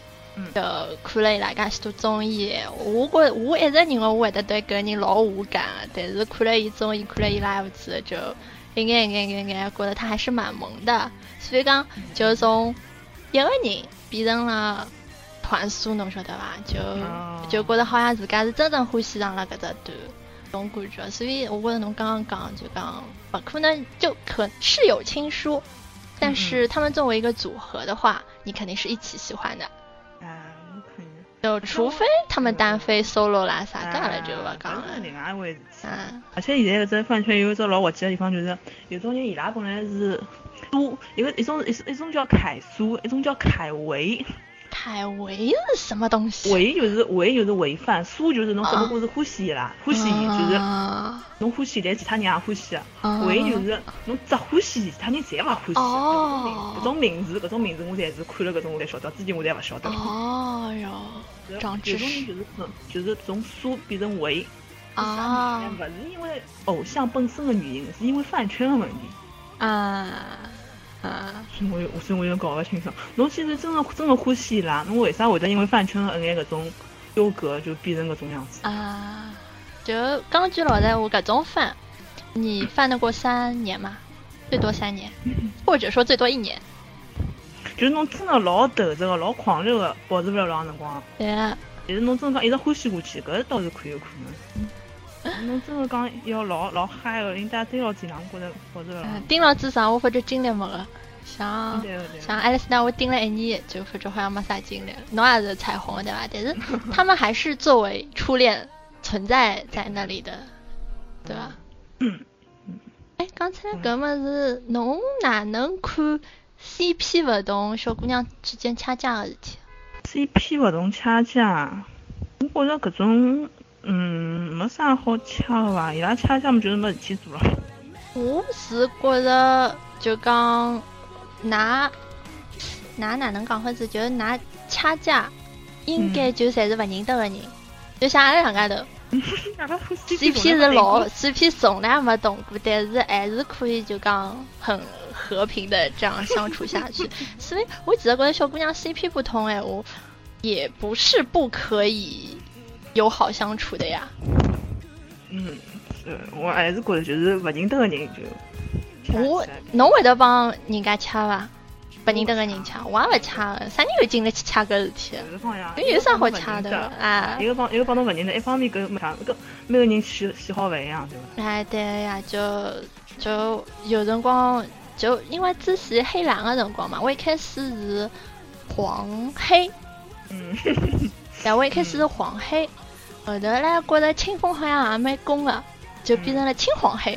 就看了伊拉介许多综艺，我觉我一直认为我会得对搿人老无感，但是看了伊综艺，看了伊 live 之后，就一眼一眼一眼觉得他还是蛮萌的。所以讲，就从一个人变成了团叔，侬晓得伐？就就觉得好像自家是真正欢喜上了搿只团，种感觉。所以我觉得侬刚刚讲就讲，不可能就可是有亲疏，但是他们作为一个组合的话，你肯定是一起喜欢的。就除非他们单飞 solo 啦啥的了，就勿讲了。另外一回事。而且现在搿只饭圈有一只老滑稽的地方，就是有种人伊拉本来是苏，一个一种一一种叫凯苏，一种叫凯维。凯维是什么东西？维就是维就是违反，苏就是侬只不过是欢喜啦，欢喜就是侬欢喜，但其他人也欢喜。维就是侬只欢喜，其他人侪勿欢喜。哦。搿种名字，搿种名字我侪是看了搿种我才晓得，之前我侪勿晓得。哦哟。长知识。就是就是从书变成维。啊。勿是因为偶像本身的原因，是因为饭圈的问题。啊。啊，所以我有，所以我有搞不清爽。侬现在真的真的欢喜伊拉，侬为啥会得因为饭圈恩爱搿种纠葛就变成搿种样子？啊，就讲句老实话，搿种饭，你饭得过三年吗？最多三年，或者说最多一年。就是侬真的老斗志个、老狂热个，保持不了老长辰光。对啊。但是侬真的讲一直欢喜过去，搿倒是可有可能。侬真的讲要老老嗨个，人家真要经常觉得或者。盯牢至少我发觉精力没了，像像爱丽丝娜，我盯了一年，就发觉好像没啥精力。侬也是彩虹对伐？但是他们还是作为初恋存在在那里的，对伐？嗯哎，刚才搿么是侬哪能看 CP 勿同小姑娘之间掐架个事体？CP 勿同掐架，我觉着搿种。嗯，没啥好掐的伐？伊拉掐架么就是没事体做了。我是觉着就讲，㑚㑚哪能讲法子？就是㑚掐架，应该就侪是勿认得个人。就像阿拉两家头，CP 是老 CP 从来没动过，但是还是可以就讲很和平的这样相处下去。所以我其实觉得小姑娘 CP 不同哎，我也不是不可以。友好相处的呀，嗯，是我还是觉得就是不认得的人就，我侬会得帮人家掐伐？不认得个人抢，我也不掐的，啥人有精力去抢搿事体？搿有啥好抢的啊？一个帮一个帮侬勿认得，一方面搿没啥，搿每个人喜喜好勿一样，对伐？哎，对呀，就就有辰光就因为之前黑蓝个辰光嘛，我一开始是黄黑，嗯，但我一开始是黄黑。后头嘞，觉着清风好像也蛮攻的，就变成了青黄黑。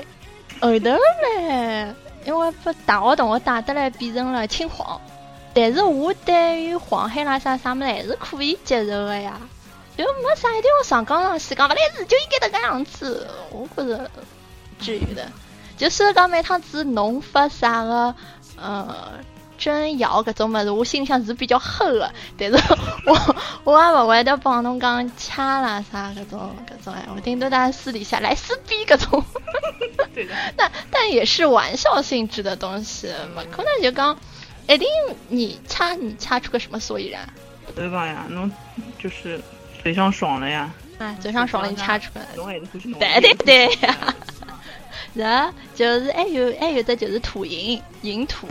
后头嘞，因为不大学同学带得来，变成了青黄。但是我对于黄海啦啥啥么还是可以接受的呀，就没啥一定要上纲上线讲，不来事就应该这个样子。我觉着至于的，就是讲每趟子侬发啥个，呃。真谣搿种物事，我心里向是比较恨的，但是 我我也勿会得帮侬讲掐啦啥搿种搿种哎，我顶多在私底下来撕逼搿种。对的。但但也是玩笑性质的东西，勿可能就讲一定你掐你掐出个什么所以然。对吧呀？侬就是嘴上爽了呀。哎，嘴上爽了，你掐出来。对对对呀。然后就是还有还有的就是土银银土。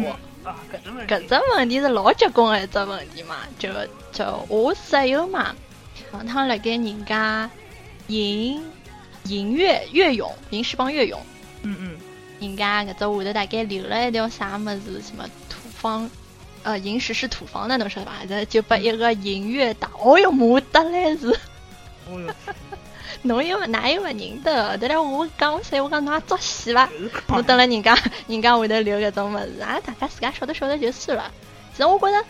搿只问题是老结棍个一只问题嘛，就就我室友嘛，上趟辣盖人家银银月月泳，银石帮月泳，嗯嗯，人家搿只下头大概留了一条啥物事，什么土方，呃，银石是土方的，侬晓得伐？这就把一个银月打，哦哟，骂得来是，哦哟。侬又哪有勿认得？对了，我讲我说我讲侬也作戏伐？侬等了人家人家会得留搿种物事啊，大家自家晓得晓得就算了。其实我觉着，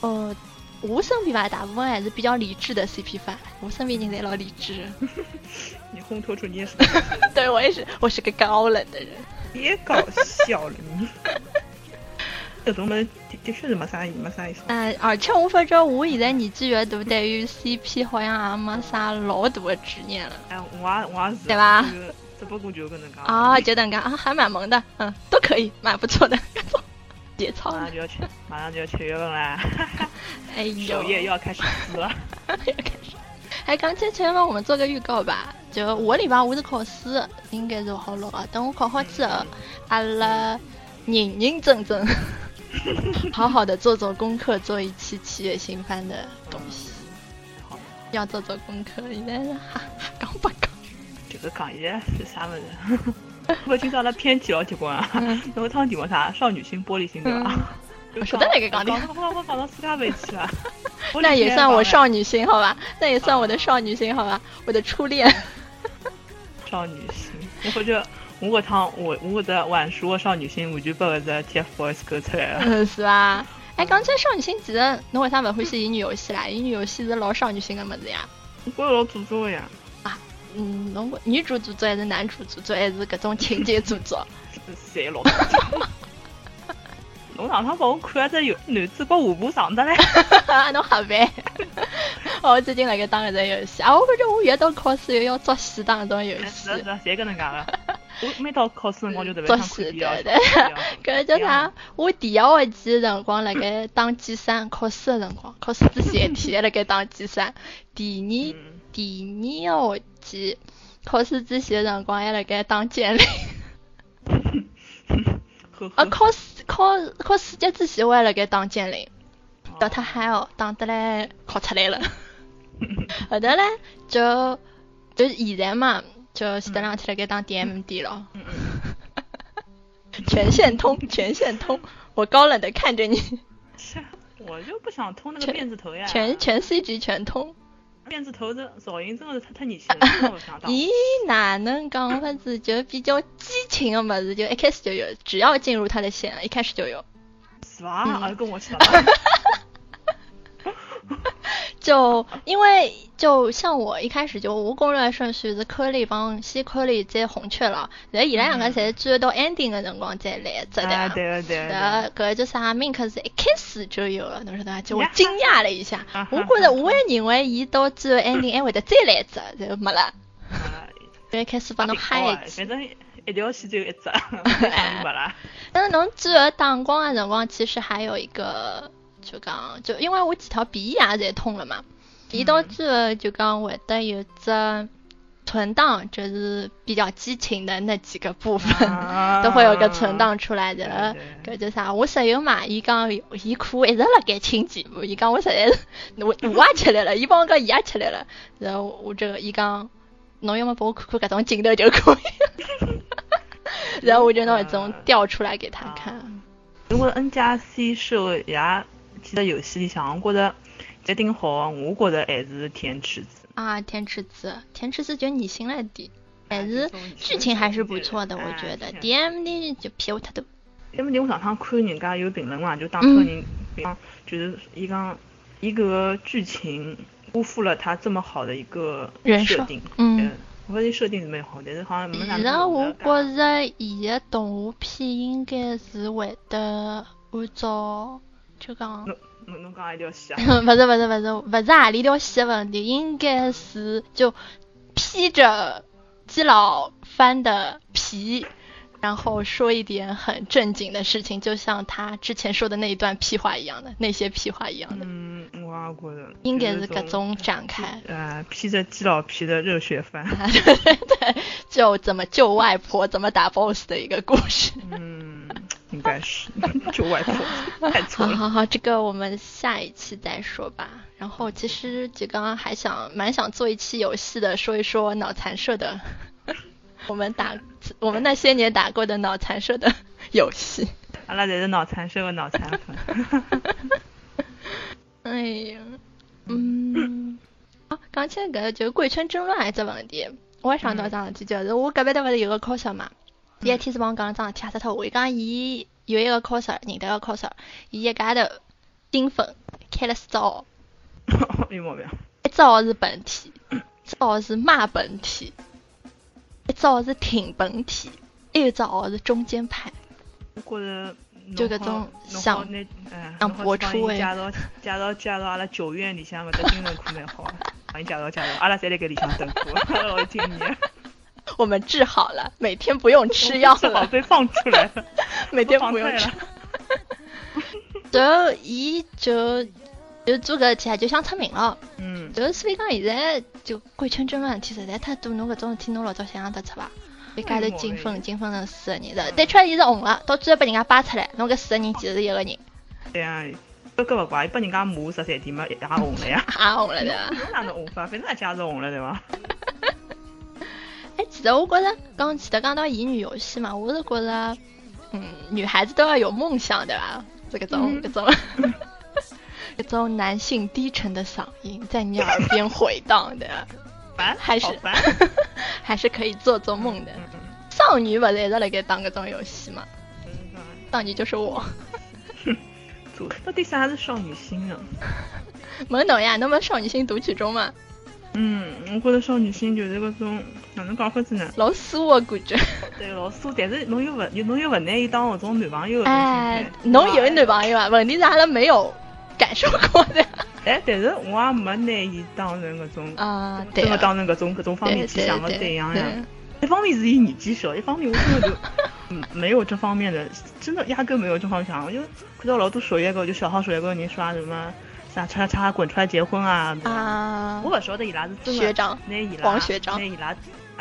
呃，我身边吧，大部分还是比较理智的 CP 粉。我身边人侪老理智。你烘托出你也是。对我也是，我是个高冷的人。别搞笑了你。这种么的的确是没啥没啥意思。嗯，而且我发觉我现在年纪越大，对于 CP 好像也没啥老大的执念了。哎，我我也是。对吧？只不过就搿能介。啊，就能介啊，还蛮萌的，嗯，都可以，蛮不错的。节操。马上就要七，马上就要七月份了。哎呦。首页又要开始撕了。又开始。哎，刚才前面我们做个预告吧，就下礼拜我是考试，应该是好了。等我考好之后，阿拉认认真真。好好的做做功课，做一期七月新番的东西。好，要做做功课。现在是哈讲不刚？这个讲义是啥么子？我今朝了偏题了，结棍啊，那个趟题目啥？少女心、玻璃心对吧？我说的那个讲的，我我放到世界杯去了。那也算我少女心好吧？那也算我的少女心好吧？我的初恋。少女心，我或者我搿趟我我的晚熟的少女心完全被搿只 TFBOYS 勾出来了。嗯，是吧？哎，讲起来少女心，其实侬为啥勿欢喜乙女游戏啦？乙女游戏是老少女心的么子呀？我老做作呀。啊，嗯，侬女主做作还是男主做作还是搿种情节做作？谁老？侬上趟帮我看只有男主角下部上的嘞，侬瞎掰。我最近辣盖打一只游戏啊，我感觉我越到考试越要作死打搿种游戏。是是，侪搿能介个。我每到考试辰光就特别作戏，对对。搿叫啥？我第一学期辰光辣盖打剑三，考试的辰光，考试之前一天还辣盖打剑三。第二第二学期考试之前的辰光还辣盖打剑灵。啊，考试考考四级之前我还辣盖打剑灵，到他嗨哦，打得来考出来了。后头嘞，就就现在嘛，就前头两天辣盖当 DMD 了。嗯嗯 全线通，全线通，我高冷的看着你。我就不想通那个辫子头呀。全全 C 级全通。辫子头这造型真的是太太年轻了，咦，哪能讲法子？就比较激情的么子，就一开始就有，只要进入他的线，一开始就有。是吧？啊，跟我抢。就因为就像我一开始就无攻略顺序是颗粒帮西颗粒再红雀了，然后伊拉两个侪追到 ending 的辰光再来着的。对对对。呃，搿叫啥？Mink 是一开始就有了，侬晓得伐？就我惊讶了一下，我觉着我还认为伊到最后 ending 还 会得再来着，就没了。一开始帮侬嗨一记。反正一条线只有一只，没 了。但是侬最后打光的辰光，其实还有一个。就讲，就因为我几条鼻牙侪通了嘛，一到最后就讲会得有只存档，就是比较激情的那几个部分，都会有个存档出来的。搿叫啥？我室友嘛，伊讲伊哭一直辣盖清节目，伊讲我实在是我我也吃来了，伊帮我讲伊也吃来了，然后我这个伊讲侬要么帮我看看搿种镜头就可以，然后我就拿一种调出来给他看。如果 N 加 C 是也。其实游戏里向，我觉着一定好，我觉着还是天池子啊，天池子，天池子就逆心了一点，但是剧情还是不错的，我觉得。D M D 就偏太多。D M D 我上趟看人家有评论嘛，就当初人讲，就是伊讲一个剧情辜负了他这么好的一个设定，嗯，我觉得设定是蛮好，但是好像没啥。其实我觉着伊个动画片应该是会得按照。就讲，侬侬讲一条线啊？不是不是不是，不是哪里条线问题，应该是就披着基佬翻的皮，然后说一点很正经的事情，就像他之前说的那一段屁话一样的，那些屁话一样的。嗯，我也觉得。应该是各种展开。呃，披着基佬皮的热血番。对对对，就怎么救外婆，怎么打 boss 的一个故事。嗯。应该是 就外婆太错了。好好好，这个我们下一期再说吧。然后其实就刚刚还想蛮想做一期游戏的，说一说脑残社的，我们打我们那些年打过的脑残社的游戏。阿拉侪是脑残社的脑残粉。哎呀，嗯，啊，讲起个就贵圈争乱这问题，我也想到桩事体，就是我隔壁头不是有个 coser 嘛。第一天是帮我讲了桩事体，吓死脱我！伊讲伊有一个 coser，认得个 coser，伊一家头金粉开了四只号，有毛病。一只号是本体，一只号是骂本体，一只号是挺本体，还有一只号是中间派。我觉着就搿种想想播出位。介绍介绍介绍阿拉九院里向搿只精神科蛮好，帮伊介绍介绍，阿拉侪辣盖里向等过，老敬业。我们治好了，每天不用吃药了。被放出来了，每天不用吃。就伊就就做个事体啊，就想出名了。嗯。就所以讲现在就贵圈争乱事体实在太多，侬搿种事体侬老早想象得出伐？一家头金粉金粉成四个人的，但确伊是红了，到最后被人家扒出来，侬搿四个人其实是一个人。对啊，都搿勿怪，被人家骂十三天嘛，也红了呀。也红了对伐？侬哪能红法？反正也加是红了对伐？哎，其实我觉着刚前头讲到乙女游戏嘛，我是觉着，嗯，女孩子都要有梦想，对吧？这个种这种 这种男性低沉的嗓音在你耳边回荡的，还是还是可以做做梦的。少女不是一直在给打这种游戏嘛？少女就是我。到底啥是少女心啊？懵懂呀，侬不少女心读取中吗？嗯，我觉着少女心就是那种哪能讲法子呢？老酥我感觉。对，老酥，但是侬又不，侬又不难以当那种男朋友。哎，侬有男朋友啊？问题是阿拉没有感受过的。哎，但是我也没拿伊当成那种啊，真的当成搿种各种方面去想的对象呀。一方面是以年纪小，一方面我真的就嗯 没有这方面的，真的压根没有这方面想。我就看到老多属一个就小号属一个人刷什么。啥叉叉滚出来结婚啊！啊！我不晓得伊拉是真的学长，拿伊拉，拿伊拉，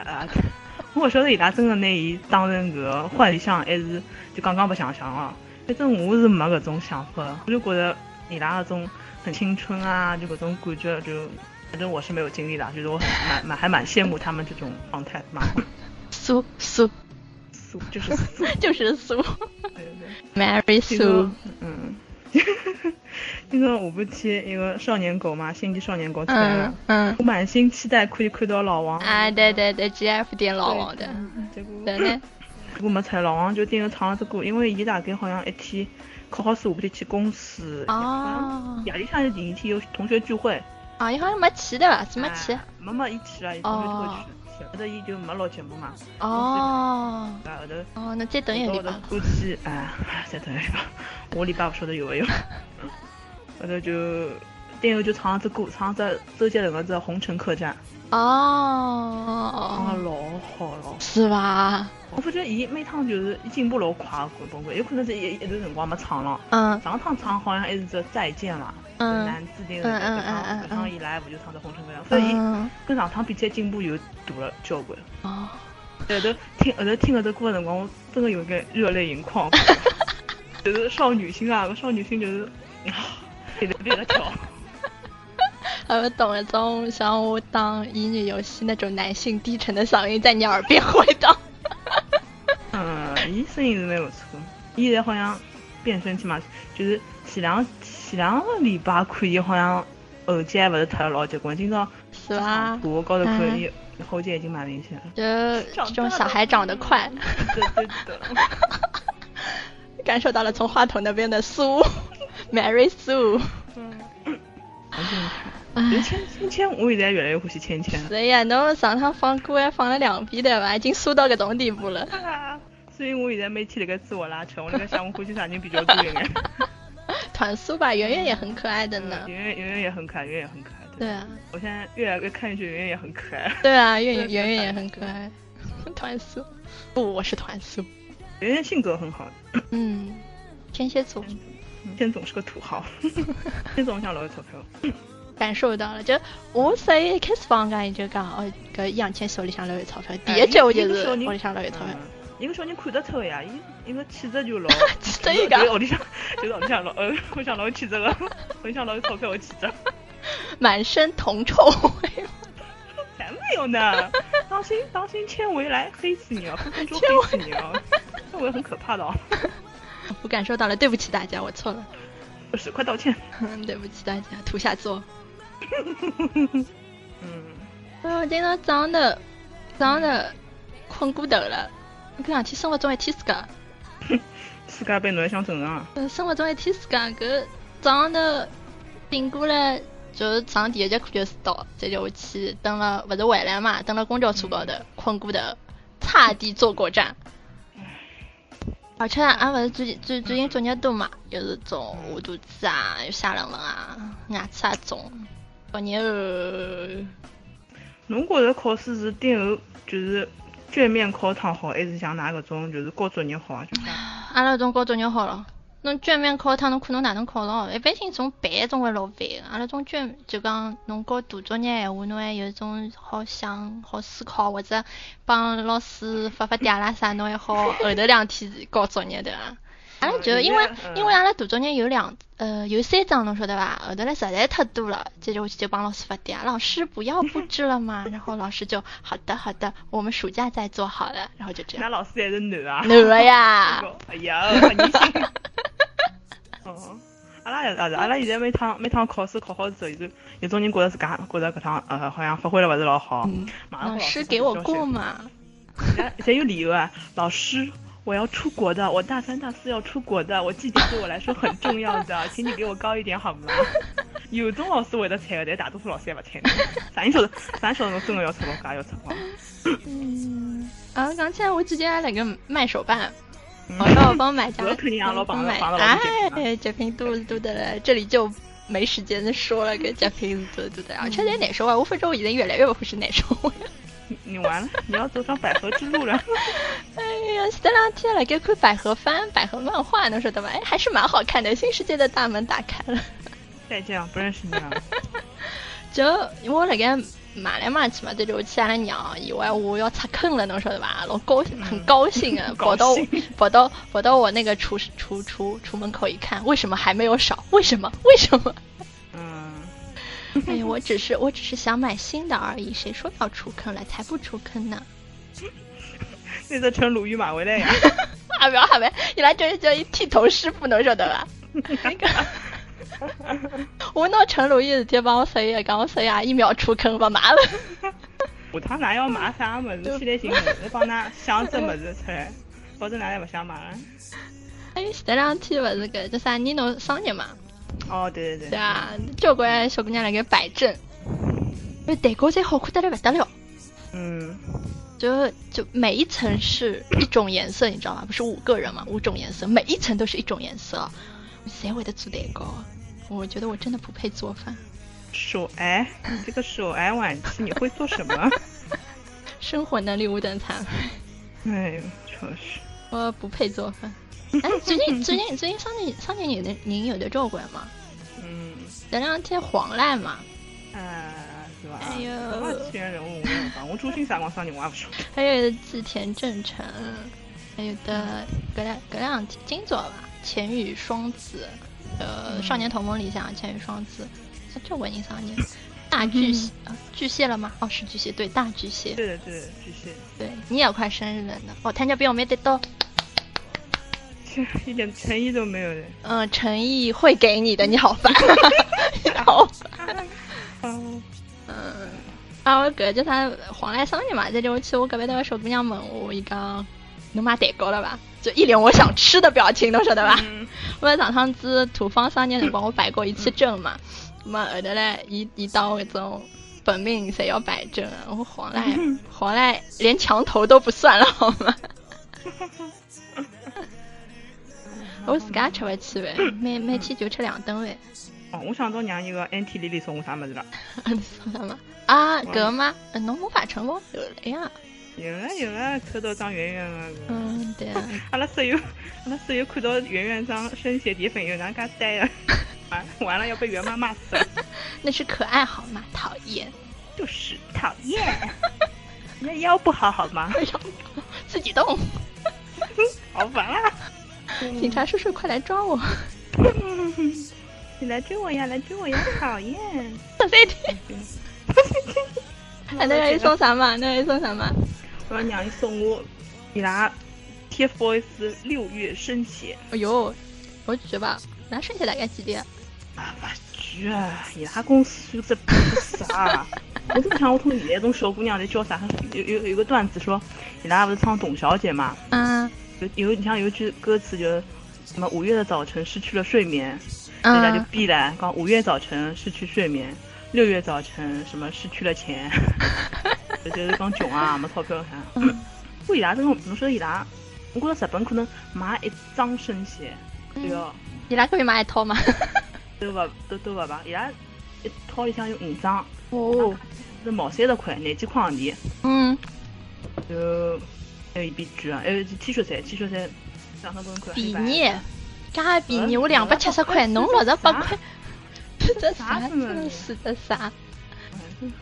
啊！我不晓得伊拉真的拿伊当成个坏对象，还是就刚刚不想想了。反正我是没搿种想法，我就觉得伊拉搿种很青春啊，就搿种感觉，就反正我是没有经历的，就是我蛮蛮还蛮羡慕他们这种状态，嘛苏苏苏就是苏就是苏，对对，Mary 苏，嗯。那个我不期一个少年狗嘛，星际少年狗出来了，嗯，我满心期待可以看到老王。啊，对对对，G F 点老王的，结果对呢，结果没猜，老王就顶着唱了只歌，因为伊大概好像一天考好试下不得去公司，哦，夜里向是第一天有同学聚会，啊，伊好像没去对吧？是没去？没没，伊去了，伊同学聚会去，后头伊就没录节目嘛。哦，后头，哦，那再等一个礼拜。估计啊，再等一个，我礼拜不晓得有没有。后头就，电后就唱只歌，唱只周杰伦的这《红尘客栈》。哦，唱的老好了。是吧？我发觉伊每趟就是进步老快，崩溃，有可能是一一段辰光没唱了。嗯。上趟唱好像还是只再见嘛。嗯。男子的嗯嗯嗯嗯嗯。上以来不就唱只《红尘客栈》，所以跟上趟比起来进步又大了交关。哦。后头听后头听了这歌的辰光，我真的有点热泪盈眶。就是少女心啊，少女心就是。别的别的跳，我懂了，种像我当乙女游戏那种男性低沉的嗓音在你耳边回荡。嗯，伊声音是蛮不错，伊现在好像变声期嘛，就是前两前两个礼拜看伊好像喉结还不是特老结棍，今朝是吧？我高头看伊喉结已经蛮明显了。就这种小孩长得快。对对对。感受到了从话筒那边的苏。Mary Sue，嗯，千千千，我现在越来越欢喜千千。是呀，侬上趟放歌还放了两遍对吧？已经输到搿种地步了。所以我现在每天那个自我拉扯，我那个想我欢喜啥人比较多一点。团酥吧，圆圆也很可爱的呢。圆圆圆圆也很可爱，圆圆也很可爱。对啊。我现在越来越看上去圆圆也很可爱。对啊，圆圆圆圆也很可爱。团酥，不，我是团酥。圆圆性格很好。嗯，天蝎座。天总是个土豪，天总想捞钞票。感受到了，就我所以一开始放假就讲哦，搿杨千手里想捞钞票，第一集我就是屋里想捞钞票。一个小人看得出呀，一一个气质就老，气质一个，我里想就是我里想老，呃，我想捞气质个，我想捞钞票的气质。满身铜臭味，才没有呢！当心当心，千维来黑死你哦！分分钟黑死你啊！千维很可怕的哦。我感受到了，对不起大家，我错了，不是，快道歉。对不起大家，土下座。嗯。我今朝早上头，早上头困过头了。搿两天生活中一天自家。自家被侬想正常。嗯，生活中一天自家，搿早上头醒过来，就是上第一节课就是到，再叫我去等了，勿是回来嘛，等了公交车高头困过头，差点坐过站。而且俺勿是最近最最近作业多嘛，又是种饿肚子啊，又下冷冷啊，牙齿也肿，作业哦。侬觉着考试是最后就是卷面考堂好，还是像㑚搿种就是交作业好啊？就俺那种交作业好了。侬卷面考一趟，侬看侬哪能考了？一般性种背总归老烦个，阿拉种卷就讲侬搞大作业闲话，侬还有一种好想、好思考，或者帮老师发发嗲啦啥，侬还好 后头两天搞作业对伐？阿拉就因为因为阿拉大作业有两呃有三张侬晓得伐？后头来实在太多了，接着我就帮老师发嗲，老师不要布置了嘛，然后老师就好的好的，我们暑假再做好了，然后就这样。那老师还是男啊？男呀。哎呀，好年轻。哦，阿拉也是，阿拉现在每趟每趟考试考好之后，有有种人觉得自家觉得搿趟呃好像发挥了勿是老好，老师给我过嘛。才有理由啊，老师，我要出国的，我大三大四要出国的，我绩点对我来说很重要的，请你给我高一点好吗？有种老师会得睬的，但大多数老师也勿睬的。啥人晓得？啥人晓得侬真的要出国，噶要出国？嗯，啊，刚才我之前还那个卖手办，我要帮买家帮买，哎，截屏多多的了，这里就没时间说了，个截屏多多的，而且在难受啊，我反正我现在越来越不是难受。你完了，你要走上百合之路了。哎呀，这两天来给看百合番、百合漫画，能说的吧？哎，还是蛮好看的，新世界的大门打开了。再见，不认识你了。就我那个骂来骂去嘛，对着我亲阿拉娘，以为我要出坑了，能说的吧？老高兴，很高兴啊！跑到 跑到跑到我那个厨厨厨厨门口一看，为什么还没有少？为什么？为什么？嗯哎呀，我只是我只是想买新的而已，谁说要出坑了？才不出坑呢！那个成鲁豫马回来呀？啊不要哈呗，你来就是叫一剃头师傅，能晓得吧？那个，我拿陈鲁豫直接帮我说一下，讲我说呀，一秒出坑，不买了。下趟哪要买啥么子？现在行，我帮他想只么子出来，否则哪也不想买了。哎，这两天不是个叫啥？你弄生日嘛？哦，对对对，对啊，交关小姑娘来给摆正，因为蛋糕才好看得来不得了。嗯，就就每一层是一种颜色，你知道吗？不是五个人嘛，五种颜色，每一层都是一种颜色。谁会的做蛋糕？我觉得我真的不配做饭。手癌，你这个手癌晚期你会做什么？生活能力五等残废。哎呦，确实。我不配做饭。哎，最近最近最近上年上年有的您有的照顾吗？嗯，前两天黄濑嘛，啊，是吧？还有什么天人物？我中心啥光上年我也不说。还有自田正成，还有的隔两隔两天金座吧，千羽双子，呃，少年同盟里向千羽双子，这我人上年 大巨蟹啊，巨蟹了吗？哦，是巨蟹，对，大巨蟹。对的，对的，巨蟹。对你也快生日了呢，哦，他家比我没得到。一点诚意都没有的。嗯，诚意会给你的，你好烦。好。嗯嗯。啊，我哥叫他黄来生日嘛，在这我去我隔壁那个小姑娘问我一个，能买蛋糕了吧？就一脸我想吃的表情，侬晓得吧？我上趟子土方商店辰光我摆过一次正嘛，么后头嘞，一一到那种本命谁要摆正，我黄来 黄来连墙头都不算了好吗？我自家吃勿起呗，每每天就吃两顿呗。哦，我想到让一个 NT 丽丽送我啥么子了？送啥么？啊，个吗？侬魔法城吗？有了呀。有了有了，看到张圆圆了。嗯，对啊。阿拉室友，阿拉室友看到圆圆张生写底粉，有哪嘎呆啊？完完了，要被圆妈骂死了。那是可爱好吗？讨厌。就是讨厌。那腰不好好吗？自己动。好烦啊！警察叔叔，快来抓我！你来追我呀，来追我呀！讨厌！我再听。那要送啥嘛？那要送啥嘛？我让娘送我伊拉 TFBOYS 六月生写。哎呦，我去吧。那生写大概几点？啊，不去！伊拉公司有这啥？我怎么想，我同现在种小姑娘在叫啥？有有有个段子说，伊拉不是唱董小姐嘛？嗯。有你像有一句歌词就什么五月的早晨失去了睡眠，人家就闭了。讲五月早晨失去睡眠，六月早晨什么失去了钱，就是讲穷啊，没钞票啥。我伊拉这种，侬说伊拉，我觉着日本可能买一张生鞋，对哦。伊拉可以买一套吗？都不都都不吧，伊拉一套里向有五张。哦。是毛三十块，廿几块洋钿。嗯。就。还有一笔纸啊，还有 T 恤衫，T 恤衫两三百块。便宜，加便宜，我两百七十块，侬六十八块。这啥子？是的啥？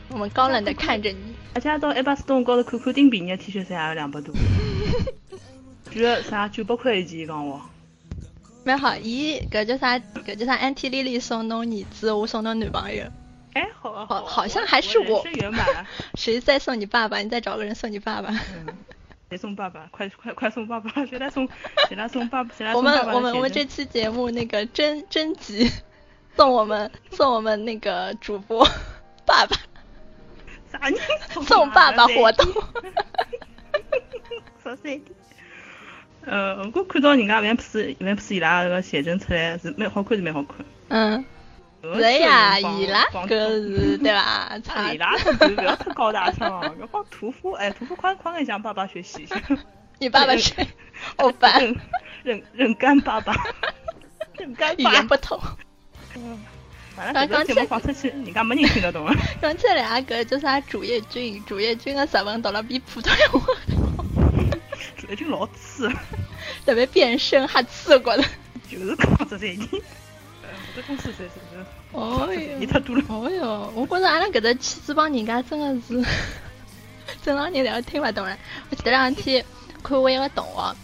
我们高冷的看着你。而且到一百四东高头看看，顶便宜 T 恤衫也要两百多。居然啥九百块一件，讲我。蛮好，咦，搿叫啥？搿叫啥？Anti Lily 送侬儿子，我送侬女朋友。哎，好，好，好像还是我。是圆满了。谁再送你爸爸？你再找个人送你爸爸。谁送爸爸？快快快送爸爸！谁来送？谁来送爸？谁来送爸爸？我们我们我们这期节目那个征征集，送我们送我们那个主播爸爸。啥人送爸爸活动？说谁？呃，我看到人家 Vamps Vamps 伊拉个写真出来是蛮好看，是蛮好看。嗯。是呀，伊拉个是对吧？伊拉是不要太高大上，要帮屠夫哎，屠夫快快点向爸爸学习。你爸爸是欧巴，人人干爸爸，人干。语言不通。嗯。反正刚节目放出去，人家没人听得懂。刚起来个叫啥？主页君，主页君的日文读了比普通话好。主页君老次，特别变声，还次过的。就是讲这些人。这公司才是个。哦哟。你太多了。哦哟，我觉着阿拉搿只气质帮人家真的是，正常人侪听勿懂了。我前两天看我一个同学，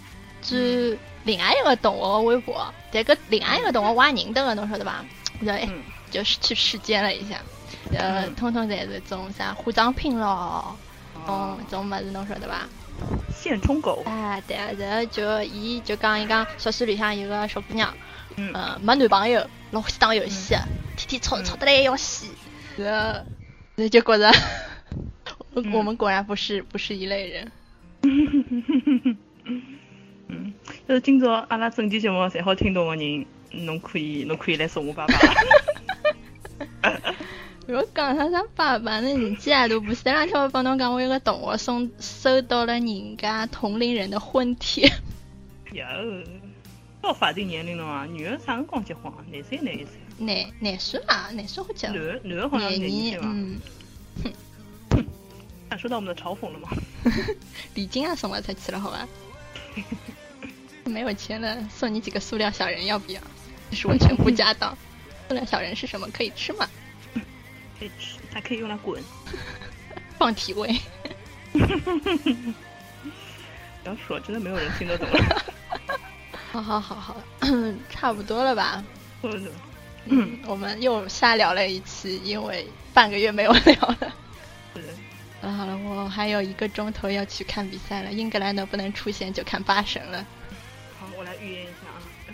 转另外一个同学的微博，但搿另外一个同学我也认得个，侬晓得伐？就哎，就是去时间了一下，呃，通通侪是种啥化妆品咯，种种么子侬晓得伐？现充狗。哎，对啊，然后就伊就讲伊讲宿舍里向有个小姑娘。嗯，没男朋友，老欢喜打游戏，天天吵吵得来要死，然后，然后就觉着，我们果然不是不是一类人。嗯，就是今朝阿拉整期节目侪好听懂的人，侬可以侬可以来送我爸爸。我讲他啥爸爸，那年纪还都不是。这两天我帮侬讲，我有个同学送收到了人家同龄人的婚帖。哟。到法定年龄了嘛？女的啥辰光结婚啊？廿岁廿一岁？廿廿岁嘛？廿岁好结？男男的好像廿一岁吧？嗯。感受到我们的嘲讽了吗？礼金啊，送了才去了，好吧？没有钱了，送你几个塑料小人，要不要？这是我全部家当。塑料小人是什么？可以吃吗？可以吃，还可以用来滚。放体位。不要说，真的没有人听得懂。好好好好，差不多了吧？嗯，我们又瞎聊了一期，因为半个月没有聊了。好了好了，我还有一个钟头要去看比赛了，英格兰能不能出现就看八神了。好，我来预言一下啊，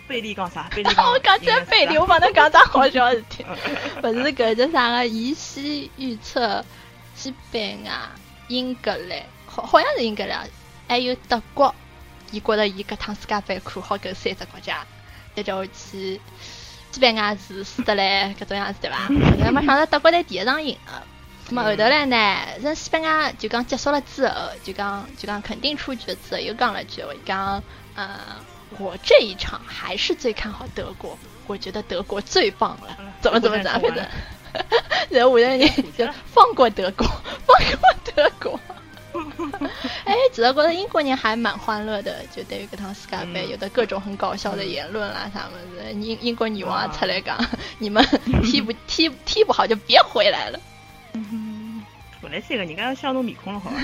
贝利讲啥？贝利讲。我贝利，我帮他讲啥好笑事体？不是搿叫啥个？依稀预测西班牙、英格兰，好好像是英格兰，还有德国。伊觉得伊搿趟世界杯看好搿三只国家，再叫我去西班牙是输得来搿种样子对伐？那没想到德国在第一场赢了，那么后头来呢，这西班牙就讲结束了之后，就讲就讲肯定出局之后又讲了句，我讲，呃，我这一场还是最看好德国，我觉得德国最棒了，怎么怎么怎么的，然后我在那就放过德国，放过德国。哎，其实觉得英国人还蛮欢乐的，就对于这趟世界杯，有的各种很搞笑的言论啦，啥么子。英英国女王出来讲，你们踢不 踢踢不好就别回来了。本来这个，你刚刚笑弄面孔了，好吧？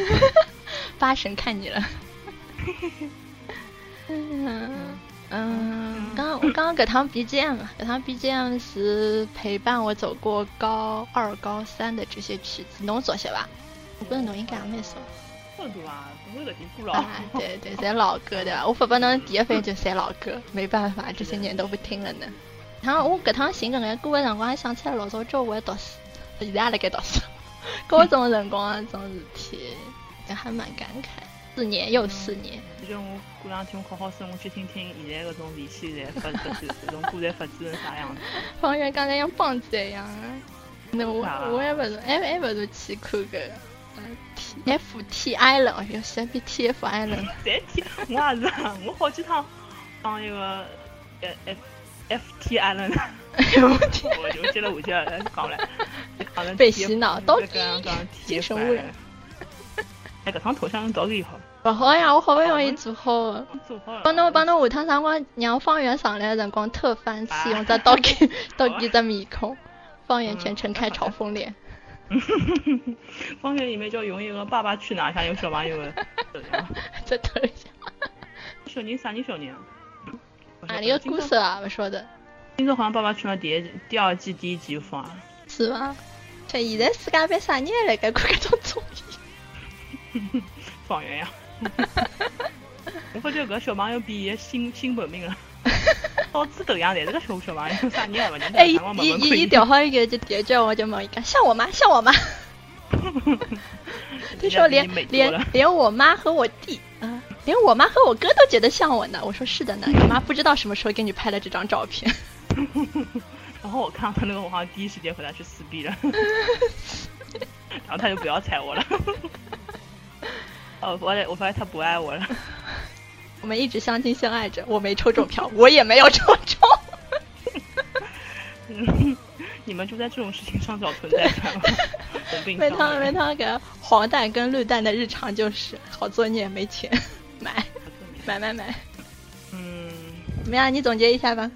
八神看你了。嗯嗯，刚我刚刚这趟 BGM，这趟 BGM 是陪伴我走过高二、高三的这些曲子，侬熟悉吧？我觉得侬应该也蛮熟。啊，对对，侪老歌对吧？我发拨侬第一反应就侪老歌，没办法，这些年都不听了呢。然后我搿趟寻搿眼歌的辰光，还想起来老早叫我读书，现在也辣盖读书。高中辰光种事体，也还蛮感慨。四年又四年。就我过两天我考好试，我去听听现在搿种联系在发展，搿种歌在发展成啥样子。方圆刚才像棒子一样，那我我也勿是，还还勿是去看搿。T F T I 了，要先比 T F I 了。再 T，我也是，我好几趟当一个 F F T I 了呢。哎呦我天！我就记得我叫讲了，被洗脑，到底精神污染。哎，搿趟头像到底好？不好呀，我好不容易做好的。帮侬帮侬下趟啥辰光让方圆上来的辰光特翻气，用只刀给刀给只面孔，方圆全程开嘲讽脸。方圆里面就用一个爸爸去哪像有小朋友的在头像。小人啥人小人？哪里个故事啊？不晓得。听说好像爸爸去了第一第二季第一集就放了。是吗？像现在世界杯啥人还来看这种综艺？方圆呀。我发觉搿小朋友比伊心心本命了，到处都一样，侪是个小小朋友，啥人也勿认得。哎，伊伊伊调好一个就第二句，我就问伊讲，像我妈，像我妈。他说连连连我妈和我弟啊，连我妈和我哥都觉得像我呢。我说是的呢，你妈不知道什么时候给你拍了这张照片。然后我看到他那个，我好像第一时间回来去撕逼了。然后他就不要睬我了。哦，我我发现他不爱我了。我们一直相亲相爱着，我没抽中票，我也没有抽中。你们就在这种事情上找存在感。没汤没汤，给黄蛋跟绿蛋的日常就是好作孽，没钱买买买买。嗯，怎么样？你总结一下吧。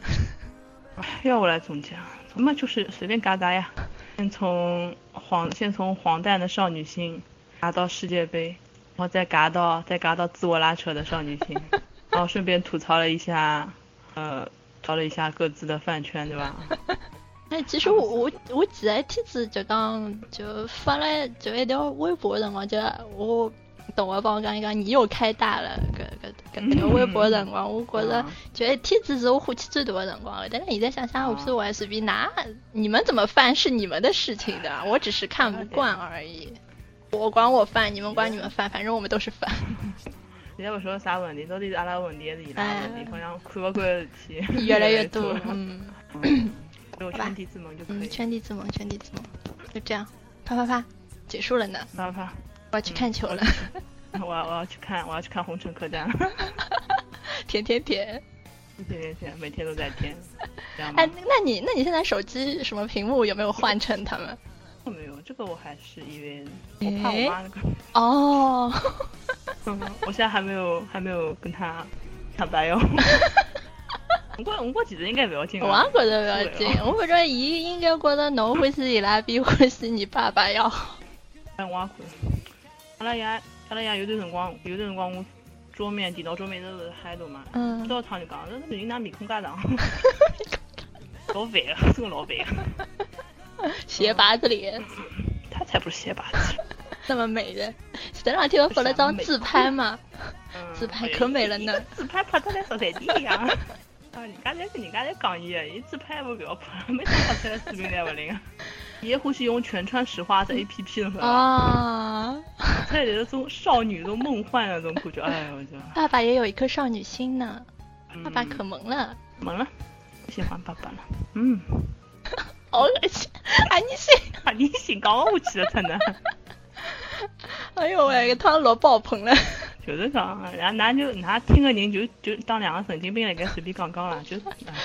要我来总结啊？那么就是随便嘎嘎呀。先从黄，先从黄蛋的少女心拿到世界杯，然后再嘎到再嘎到自我拉扯的少女心，然后顺便吐槽了一下，呃，槽了一下各自的饭圈，对吧？哎，其实我我我前一天子就讲就发了就一条微博的辰光，就我同学帮我讲一讲，你又开大了，搿搿搿条微博的辰光，我觉着就一天子是我火气最大的辰光了。但是现在想想，无所谓，随便拿，你们怎么翻是你们的事情的，我只是看不惯而已。我管我饭，你们管你们饭，反正我们都是饭。现在不说啥问题，到底是阿拉问题还是伊拉问题？好像看不惯的事体 越来越 多，嗯。圈地自萌就可以。圈地自萌，圈地自萌，就这样，啪啪啪，结束了呢。啪啪啪，我要去看球了。我我要去看，我要去看红尘客栈。甜甜甜，甜甜甜，每天都在甜。哎，那你那你现在手机什么屏幕有没有换成他们？没有，这个我还是因为我怕我妈那个。哦。我现在还没有还没有跟他坦白 哟。我我其实应该不要紧，我也觉得不要紧。我觉着伊应该觉得侬欢喜伊拉比欢喜你爸爸要好。哎，我也觉得。阿拉爷，阿拉爷有段辰光，有段辰光我桌面、电脑桌面都是海头嘛。嗯。到场就讲，这女人哪面孔介长？老烦了，真的老烦。鞋拔子脸。他才不是鞋拔子。那么美的，前两天我发了张自拍嘛，自拍可美了呢。自拍拍的来说在地呀。啊！人家在跟人家在讲伊，伊自拍不要拍，每次拍出来视频侪不灵。伊欢喜用全川石化这 A P P 的啊，他有那种少女都梦幻那种感觉，哎我就。爸爸也有一颗少女心呢，爸爸可萌了，萌了，喜欢爸爸了，嗯。好恶心，啊你信，啊你心高下去了，真的。哎呦喂，给汤老爆棚了。就是讲，然后那就那听个人就就当两个神经病来跟随便讲讲了，就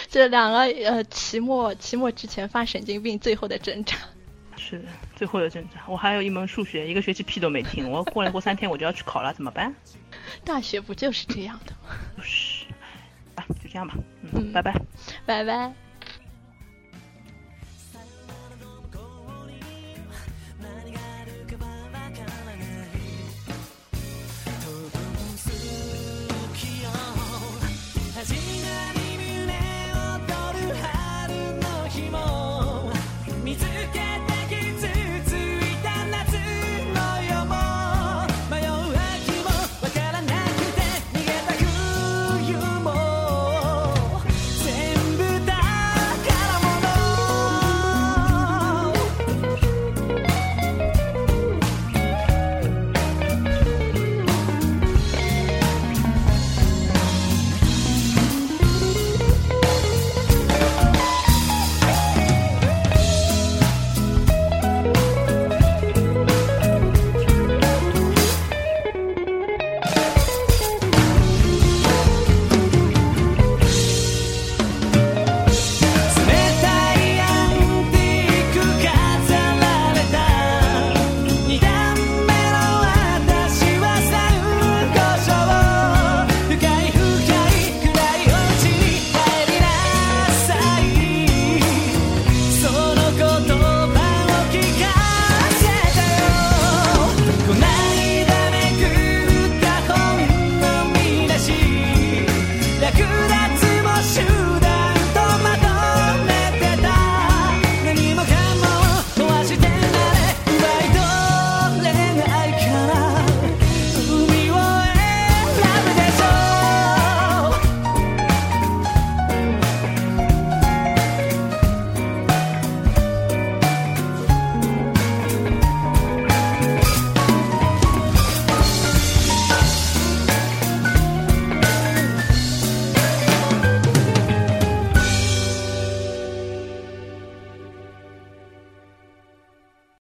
这 两个呃期末期末之前发神经病最后的挣扎。是的，最后的挣扎。我还有一门数学，一个学期屁都没听，我过来过三天我就要去考了，怎么办？大学不就是这样的吗？不 是，啊，就这样吧，嗯，拜拜，拜拜。